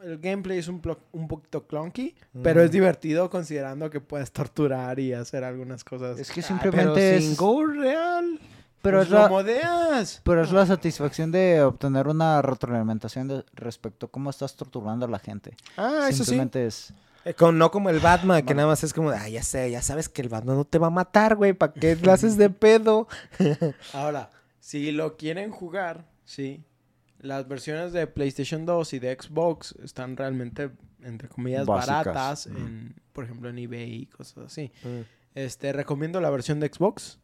El gameplay es un, un poquito clunky, pero es divertido considerando que puedes torturar y hacer algunas cosas. Es que Ah, simplemente pero es... sin gore real. Pero Pues es lo la... modeas. Pero es la satisfacción de obtener una retroalimentación de- respecto a cómo estás torturando a la gente. Ah, eso sí. Simplemente es... Eh, con- no como el Batman, que Bueno. nada más es como, ah, ya sé, ya sabes que el Batman no te va a matar, güey, ¿para qué le haces de pedo? Ahora, si lo quieren jugar, sí. Las versiones de PlayStation 2 y de Xbox están realmente, entre comillas, Básicas. baratas. En, por ejemplo, en eBay y cosas así. Mm. Este, recomiendo la versión de Xbox.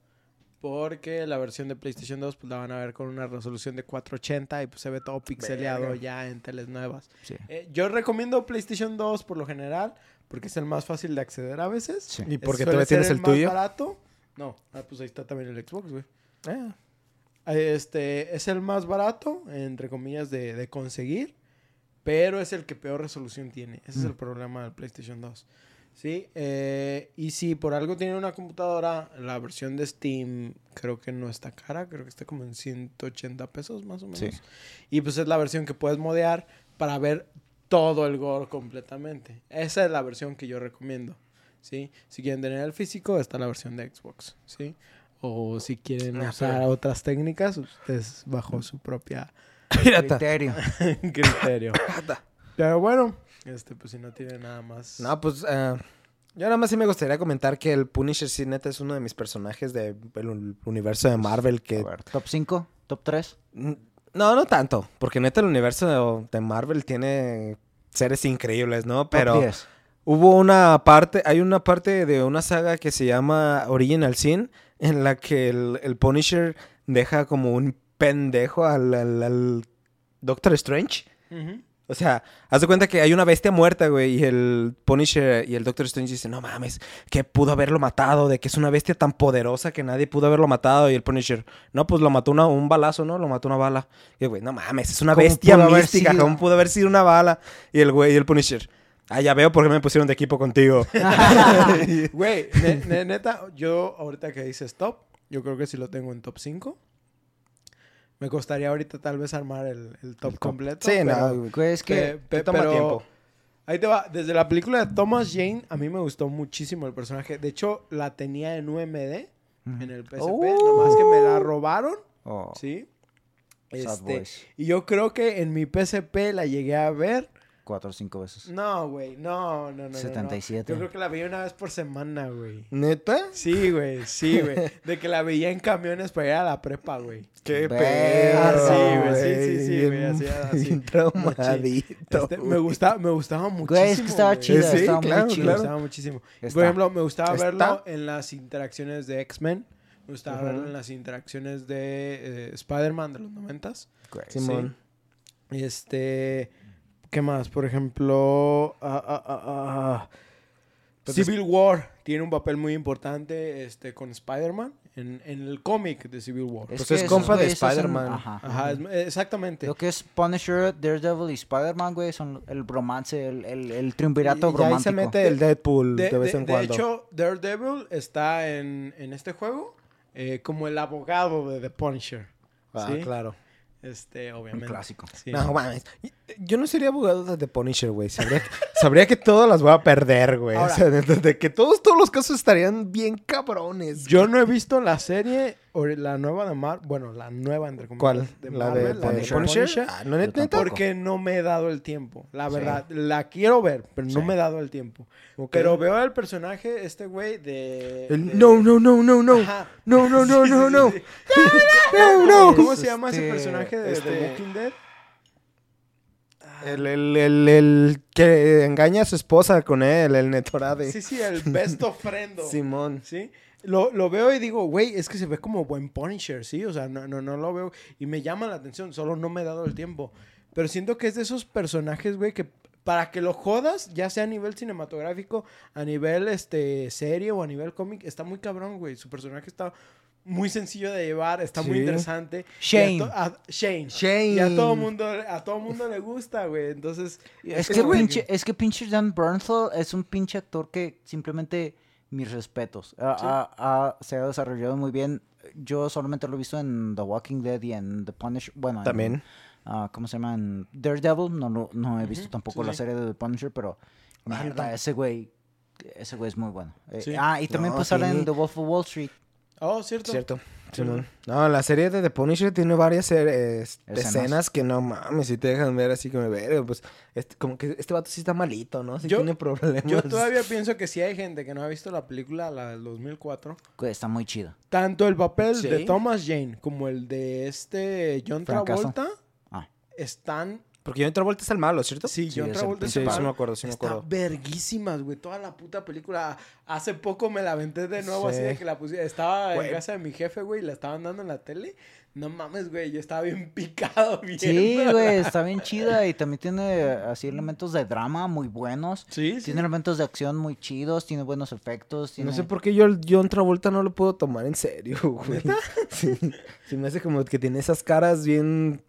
Porque la versión de PlayStation 2 pues la van a ver con una resolución de 480 y pues se ve todo pixeleado Verga. ya en teles nuevas. Sí. Eh, yo recomiendo PlayStation 2 por lo general porque es el más fácil de acceder a veces. Sí. ¿Y Es- porque todavía tienes ser el más tuyo? barato. No, ah, pues ahí está también el Xbox, güey. Ah, Este es el más barato, entre comillas, de, de conseguir, pero es el que peor resolución tiene. Ese es el Mm. problema del PlayStation 2. Sí, eh, y si por algo tienen una computadora, la versión de Steam creo que no está cara, creo que está como en 180 pesos más o menos. Sí. Y pues es la versión que puedes modear para ver todo el gore completamente. Esa es la versión que yo recomiendo. ¿sí? Si quieren tener el físico, está la versión de Xbox. ¿sí? O si quieren Ah, usar pero- otras técnicas, ustedes bajo su propia. Criterio. criterio. Pero bueno, este pues si no tiene nada más. No, pues ah, yo nada más sí me gustaría comentar que el Punisher sí neta es uno de mis personajes del universo de Marvel que... Ver, ¿Top 5? ¿Top 3? Mm, No, no tanto, porque neta el universo de Marvel tiene seres increíbles, ¿no? Pero... Top 10. Hubo una parte, hay una parte de una saga que se llama Original Sin, en la que el, el Punisher deja como un pendejo al, al- al Doctor Strange. Ujú. O sea, haz de cuenta que hay una bestia muerta, güey, y el Punisher y el Doctor Strange dicen, no mames, que pudo haberlo matado, de que es una bestia tan poderosa que nadie pudo haberlo matado. Y el Punisher, no, pues lo mató una- un balazo, ¿no? Lo mató una bala. Y el güey, no mames, es una ¿Cómo bestia mística? ¿cómo pudo haber sido una bala? Y el güey, y el Punisher, ah, ya veo por qué me pusieron de equipo contigo. Güey, ne- ne- neta, yo ahorita que dices top, yo creo que si lo tengo en top 5. Me costaría ahorita tal vez armar el, el top completo. Sí, pero- no, güey. Es que... Pe- pe- te toma pero tiempo. Ahí te va. Desde la película de Thomas Jane, a mí me gustó muchísimo el personaje. De hecho, la tenía en UMD, en el PSP. Oh. Nomás que me la robaron. Oh, ¿Sí? Este, y yo creo que en mi PSP la llegué a ver. Cuatro o cinco veces. No, güey. No, no, no, no, no. 77. Yo creo que la veía una vez por semana, güey. ¿Neta? Sí, güey. Sí, güey. De que la veía en camiones para ir a la prepa, güey. Qué pedo. Ah, sí, güey, sí, sí, sí, güey, así, así. traumadito. Este, me, gustaba, me gustaba muchísimo. Güey, es que estaba güey. chida, Sí, estaba claro, muy Me chida. claro. gustaba muchísimo. Está. Por ejemplo, me gustaba Está. verlo en las interacciones de X-Men. Me gustaba verlo en las interacciones de eh, Spider-Man de los noventas. Simón. Este... ¿Qué más? Por ejemplo... ah, ah, ah, Civil War tiene un papel muy importante este, con Spider-Man en, en el cómic de Civil War. Pues es compa de Spider-Man. Ajá. Ajá, es- exactamente. Lo que es Punisher, Daredevil y Spider-Man, güey, son el bromance, el, el, el triunvirato Y- y ahí romántico. se mete el Deadpool de, De, vez de- en de cuando. hecho, Daredevil está en, en este juego eh, como el abogado de The Punisher. ah, ¿sí? claro. Este, Un obviamente. clásico. Sí. No mames. Yo no sería abogado de The Punisher, güey. Sabría, sabría que todas las voy a perder, güey. O sea, de, de que todos, todos los casos estarían bien cabrones. Yo no he visto la serie, o la nueva de Marvel, bueno, la nueva entre comillas. ¿Cuál? De ¿La Marvel, de, la de Punisher? Punisher. Ah, no, neta. Porque no me he dado el tiempo. La Sí. verdad, la quiero ver, pero no Sí. me he dado el tiempo. Pero veo el personaje, este güey, de... De- no, no, no, no, no. Ajá. No, no, no, Sí, no, sí, no. sí. No, no. ¿Cómo se llama ese este- personaje de, de este- Walking Dead? El, el, el, el que engaña a su esposa con él, el Netorade. Sí, sí, el best of friend. Simón. ¿Sí? Lo, lo veo y digo, güey, es que se ve como buen Punisher, ¿sí? O sea, no, no, no lo veo y me llama la atención, solo no me he dado el tiempo. Pero siento que es de esos personajes, güey, que para que lo jodas, ya sea a nivel cinematográfico, a nivel este serie o a nivel cómic, está muy cabrón, güey. Su personaje está muy sencillo de llevar, está muy interesante. Shane. A a- Shane. Shane. Y a todo mundo, a todo mundo le gusta, güey. Entonces, Es es que, pinche, es que pinche Dan Bernthal es un pinche actor que simplemente mis respetos. Ha- Sí. ha- ha- se ha desarrollado muy bien. Yo solamente lo he visto en The Walking Dead y en The Punisher. Bueno, en, También. ah, ¿Cómo se llama? En Daredevil. No, lo- no he visto Ujú, tampoco sí, la sí. serie de The Punisher, pero mierda, no. ese güey. Ese güey es muy bueno. Eh. Ah, y también No, pues sale en The Wolf of Wall Street. oh, cierto. Cierto. No, la serie de The Punisher tiene varias eh, es- Escenas. escenas. que no mames, si te dejan ver así como ver, pues este, como que este vato sí está malito, ¿no? Sí Yo- tiene problemas. Yo todavía pienso que si hay gente que no ha visto la película, la del 2004, Güey, está muy chido. tanto el papel Sí. de Thomas Jane como el de este John. Travolta Ah. están... Porque John Travolta es el malo, ¿cierto? Sí, Sí, John es el Travolta es Sí, el sí malo. me acuerdo, sí me Está acuerdo. verguísimas, güey. Toda la puta película. Hace poco me la aventé de nuevo así de Sí. que la puse. Estaba Güey. en casa de mi jefe, güey, y la estaban dando en la tele. No mames, güey. Yo estaba bien picado, bien. Sí, güey, está bien chida y también tiene así elementos de drama muy buenos. Sí, sí. Tiene elementos de acción muy chidos, tiene buenos efectos. Tiene... No sé por qué yo el John Travolta no lo puedo tomar en serio, güey. Sí, sí me hace como que tiene esas caras bien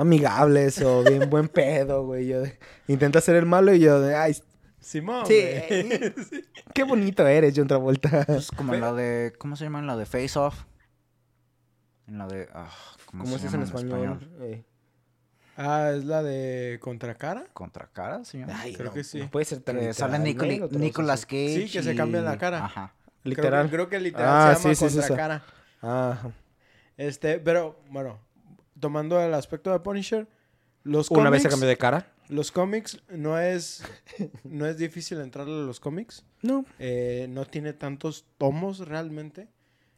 amigables o bien buen pedo, güey. Yo de- intenta ser el malo y yo de, ay, Simón, Sí. güey. qué bonito eres, John Travolta. Es como en la de. ¿Cómo se llama? En la de Face Off. En la de. ah, ¿Cómo, ¿Cómo se es eso en llama español? Eh, Ah, es la de Contracara. ¿Contracara llama? Ay, Creo no, que sí. no puede ser tan que literal, sale. Sí, que se cambian la cara. Ajá. Literal. Creo, creo que literal Ah, se llama sí, sí, sí, sí. Contracara. Ajá. Este, pero, bueno, tomando el aspecto de Punisher, los Una vez se cambió de cara. Los cómics no es, no es difícil entrarle a los cómics. No. Eh, no tiene tantos tomos realmente.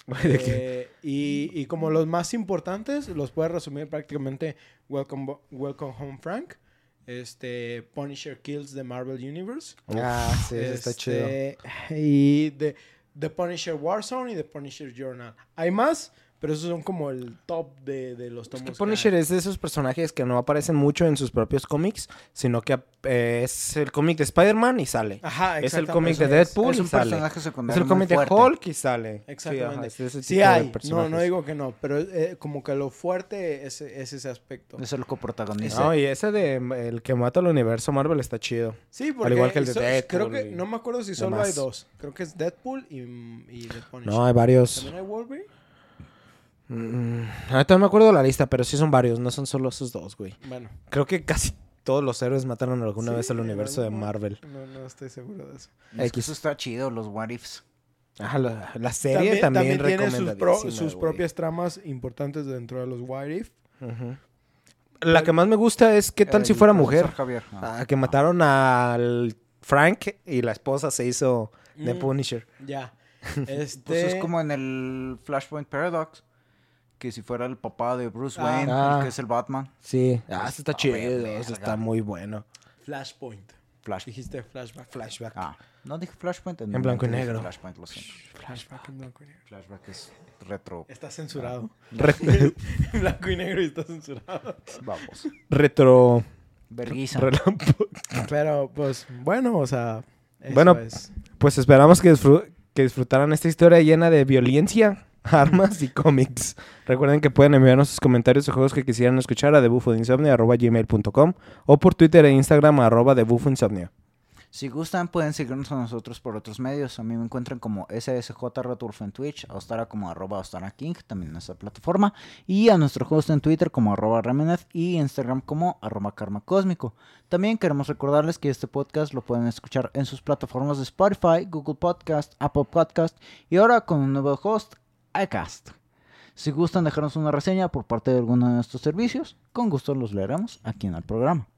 Güey, ¿de qué? Eh, y, y como los más importantes, los puedes resumir prácticamente Welcome, Welcome Home Frank, este, Punisher Kills the Marvel Universe. Ah, sí, está chido. este, Y The, The Punisher Warzone y The Punisher Journal. Hay más, pero esos son como el top de, de los Es tomos. que que Punisher hay. es de esos personajes que no aparecen mucho en sus propios cómics, sino que eh, es el cómic de Spider-Man y sale. Ajá, es el cómic de Es- Deadpool Es y un sale. personaje Es el cómic de. Hulk y sale. Exactamente. Sí, ajá, es Sí hay, no, no digo que no, pero eh, como que lo fuerte es, es ese aspecto. Es el coprotagonista. No, y ese de el que mata al universo Marvel está chido. Sí, porque igual que el de so- Deadpool creo que y no me acuerdo si solo hay demás. dos. Creo que es Deadpool y, y The Punisher. No, hay varios. ¿También hay Wolverine? Mm, ahorita no me acuerdo la lista, pero sí son varios, no son solo esos dos, güey. Bueno. Creo que casi todos los héroes mataron alguna Sí, vez al universo de Marvel. No, no estoy seguro de eso. Es que eso está chido, los what ifs. Ajá, la, la serie también, tiene sus, pro- propias tramas importantes dentro de los What If. La que más me gusta es qué tal si El fuera mujer. Javier. Ah. Ah, que mataron al Frank y la esposa se hizo de Mm. Punisher. Ya. Este... Pues es como en el Flashpoint Paradox. Que si fuera el papá de Bruce Ah. Wayne, Ah. el que es el Batman. Sí. Ah, eso está Ah, chido. verga. Eso está muy bueno. Flashpoint. Flash. Dijiste flashback. Flashback. Ah, no dije Flashpoint. En blanco y negro. Flashpoint, lo siento. Flashback en blanco y negro. Flashback es retro. Está censurado. Re- en blanco y negro y está censurado. Vamos. retro. Verguiza. Pero, pues, bueno, o sea... eso Bueno, es. Pues esperamos que disfrutaran esta historia llena de violencia. armas y cómics. Recuerden que pueden enviarnos sus comentarios o juegos que quisieran escuchar a debufodeinsomnia.gmail.com o por Twitter e Instagram arroba debufoinsomnia. Si gustan, pueden seguirnos a nosotros por otros medios. A mí me encuentran como SSJ Returfo en Twitch, a Ostara como arroba Ostara King, también en esa plataforma, y a nuestro host en Twitter como arroba Remenez y Instagram como arroba Karma Cósmico. También queremos recordarles que este podcast lo pueden escuchar en sus plataformas de Spotify, Google Podcast, Apple Podcast y ahora con un nuevo host, iCast. Si gustan dejarnos una reseña por parte de alguno de estos servicios, con gusto los leeremos aquí en el programa.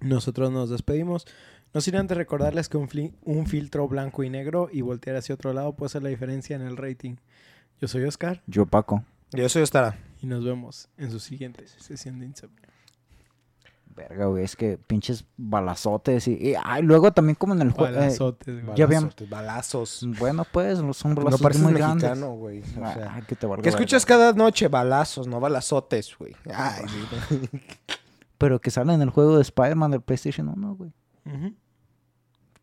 Nosotros nos despedimos. No sin antes recordarles que un filtro blanco y negro y voltear hacia otro lado puede hacer la diferencia en el rating. Yo soy Oscar Yo, Paco. Yo soy Ostara. y nos vemos en su siguiente sesión de insomnio. Verga, güey, es que pinches balazotes y, y- ay, luego también como en el juego. Balazotes, güey. ya habían- Balazos. bueno, pues, son No balazos pareces muy mexicano, grandes. güey. O Ah, sea, que te valga ¿Qué escuchas verga. cada noche? Balazos, no balazotes, güey. Ay, sí. Pero que sale en el juego de Spider-Man del PlayStation 1, güey. Ujú.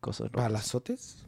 Cosas locas. ¿Balazotes?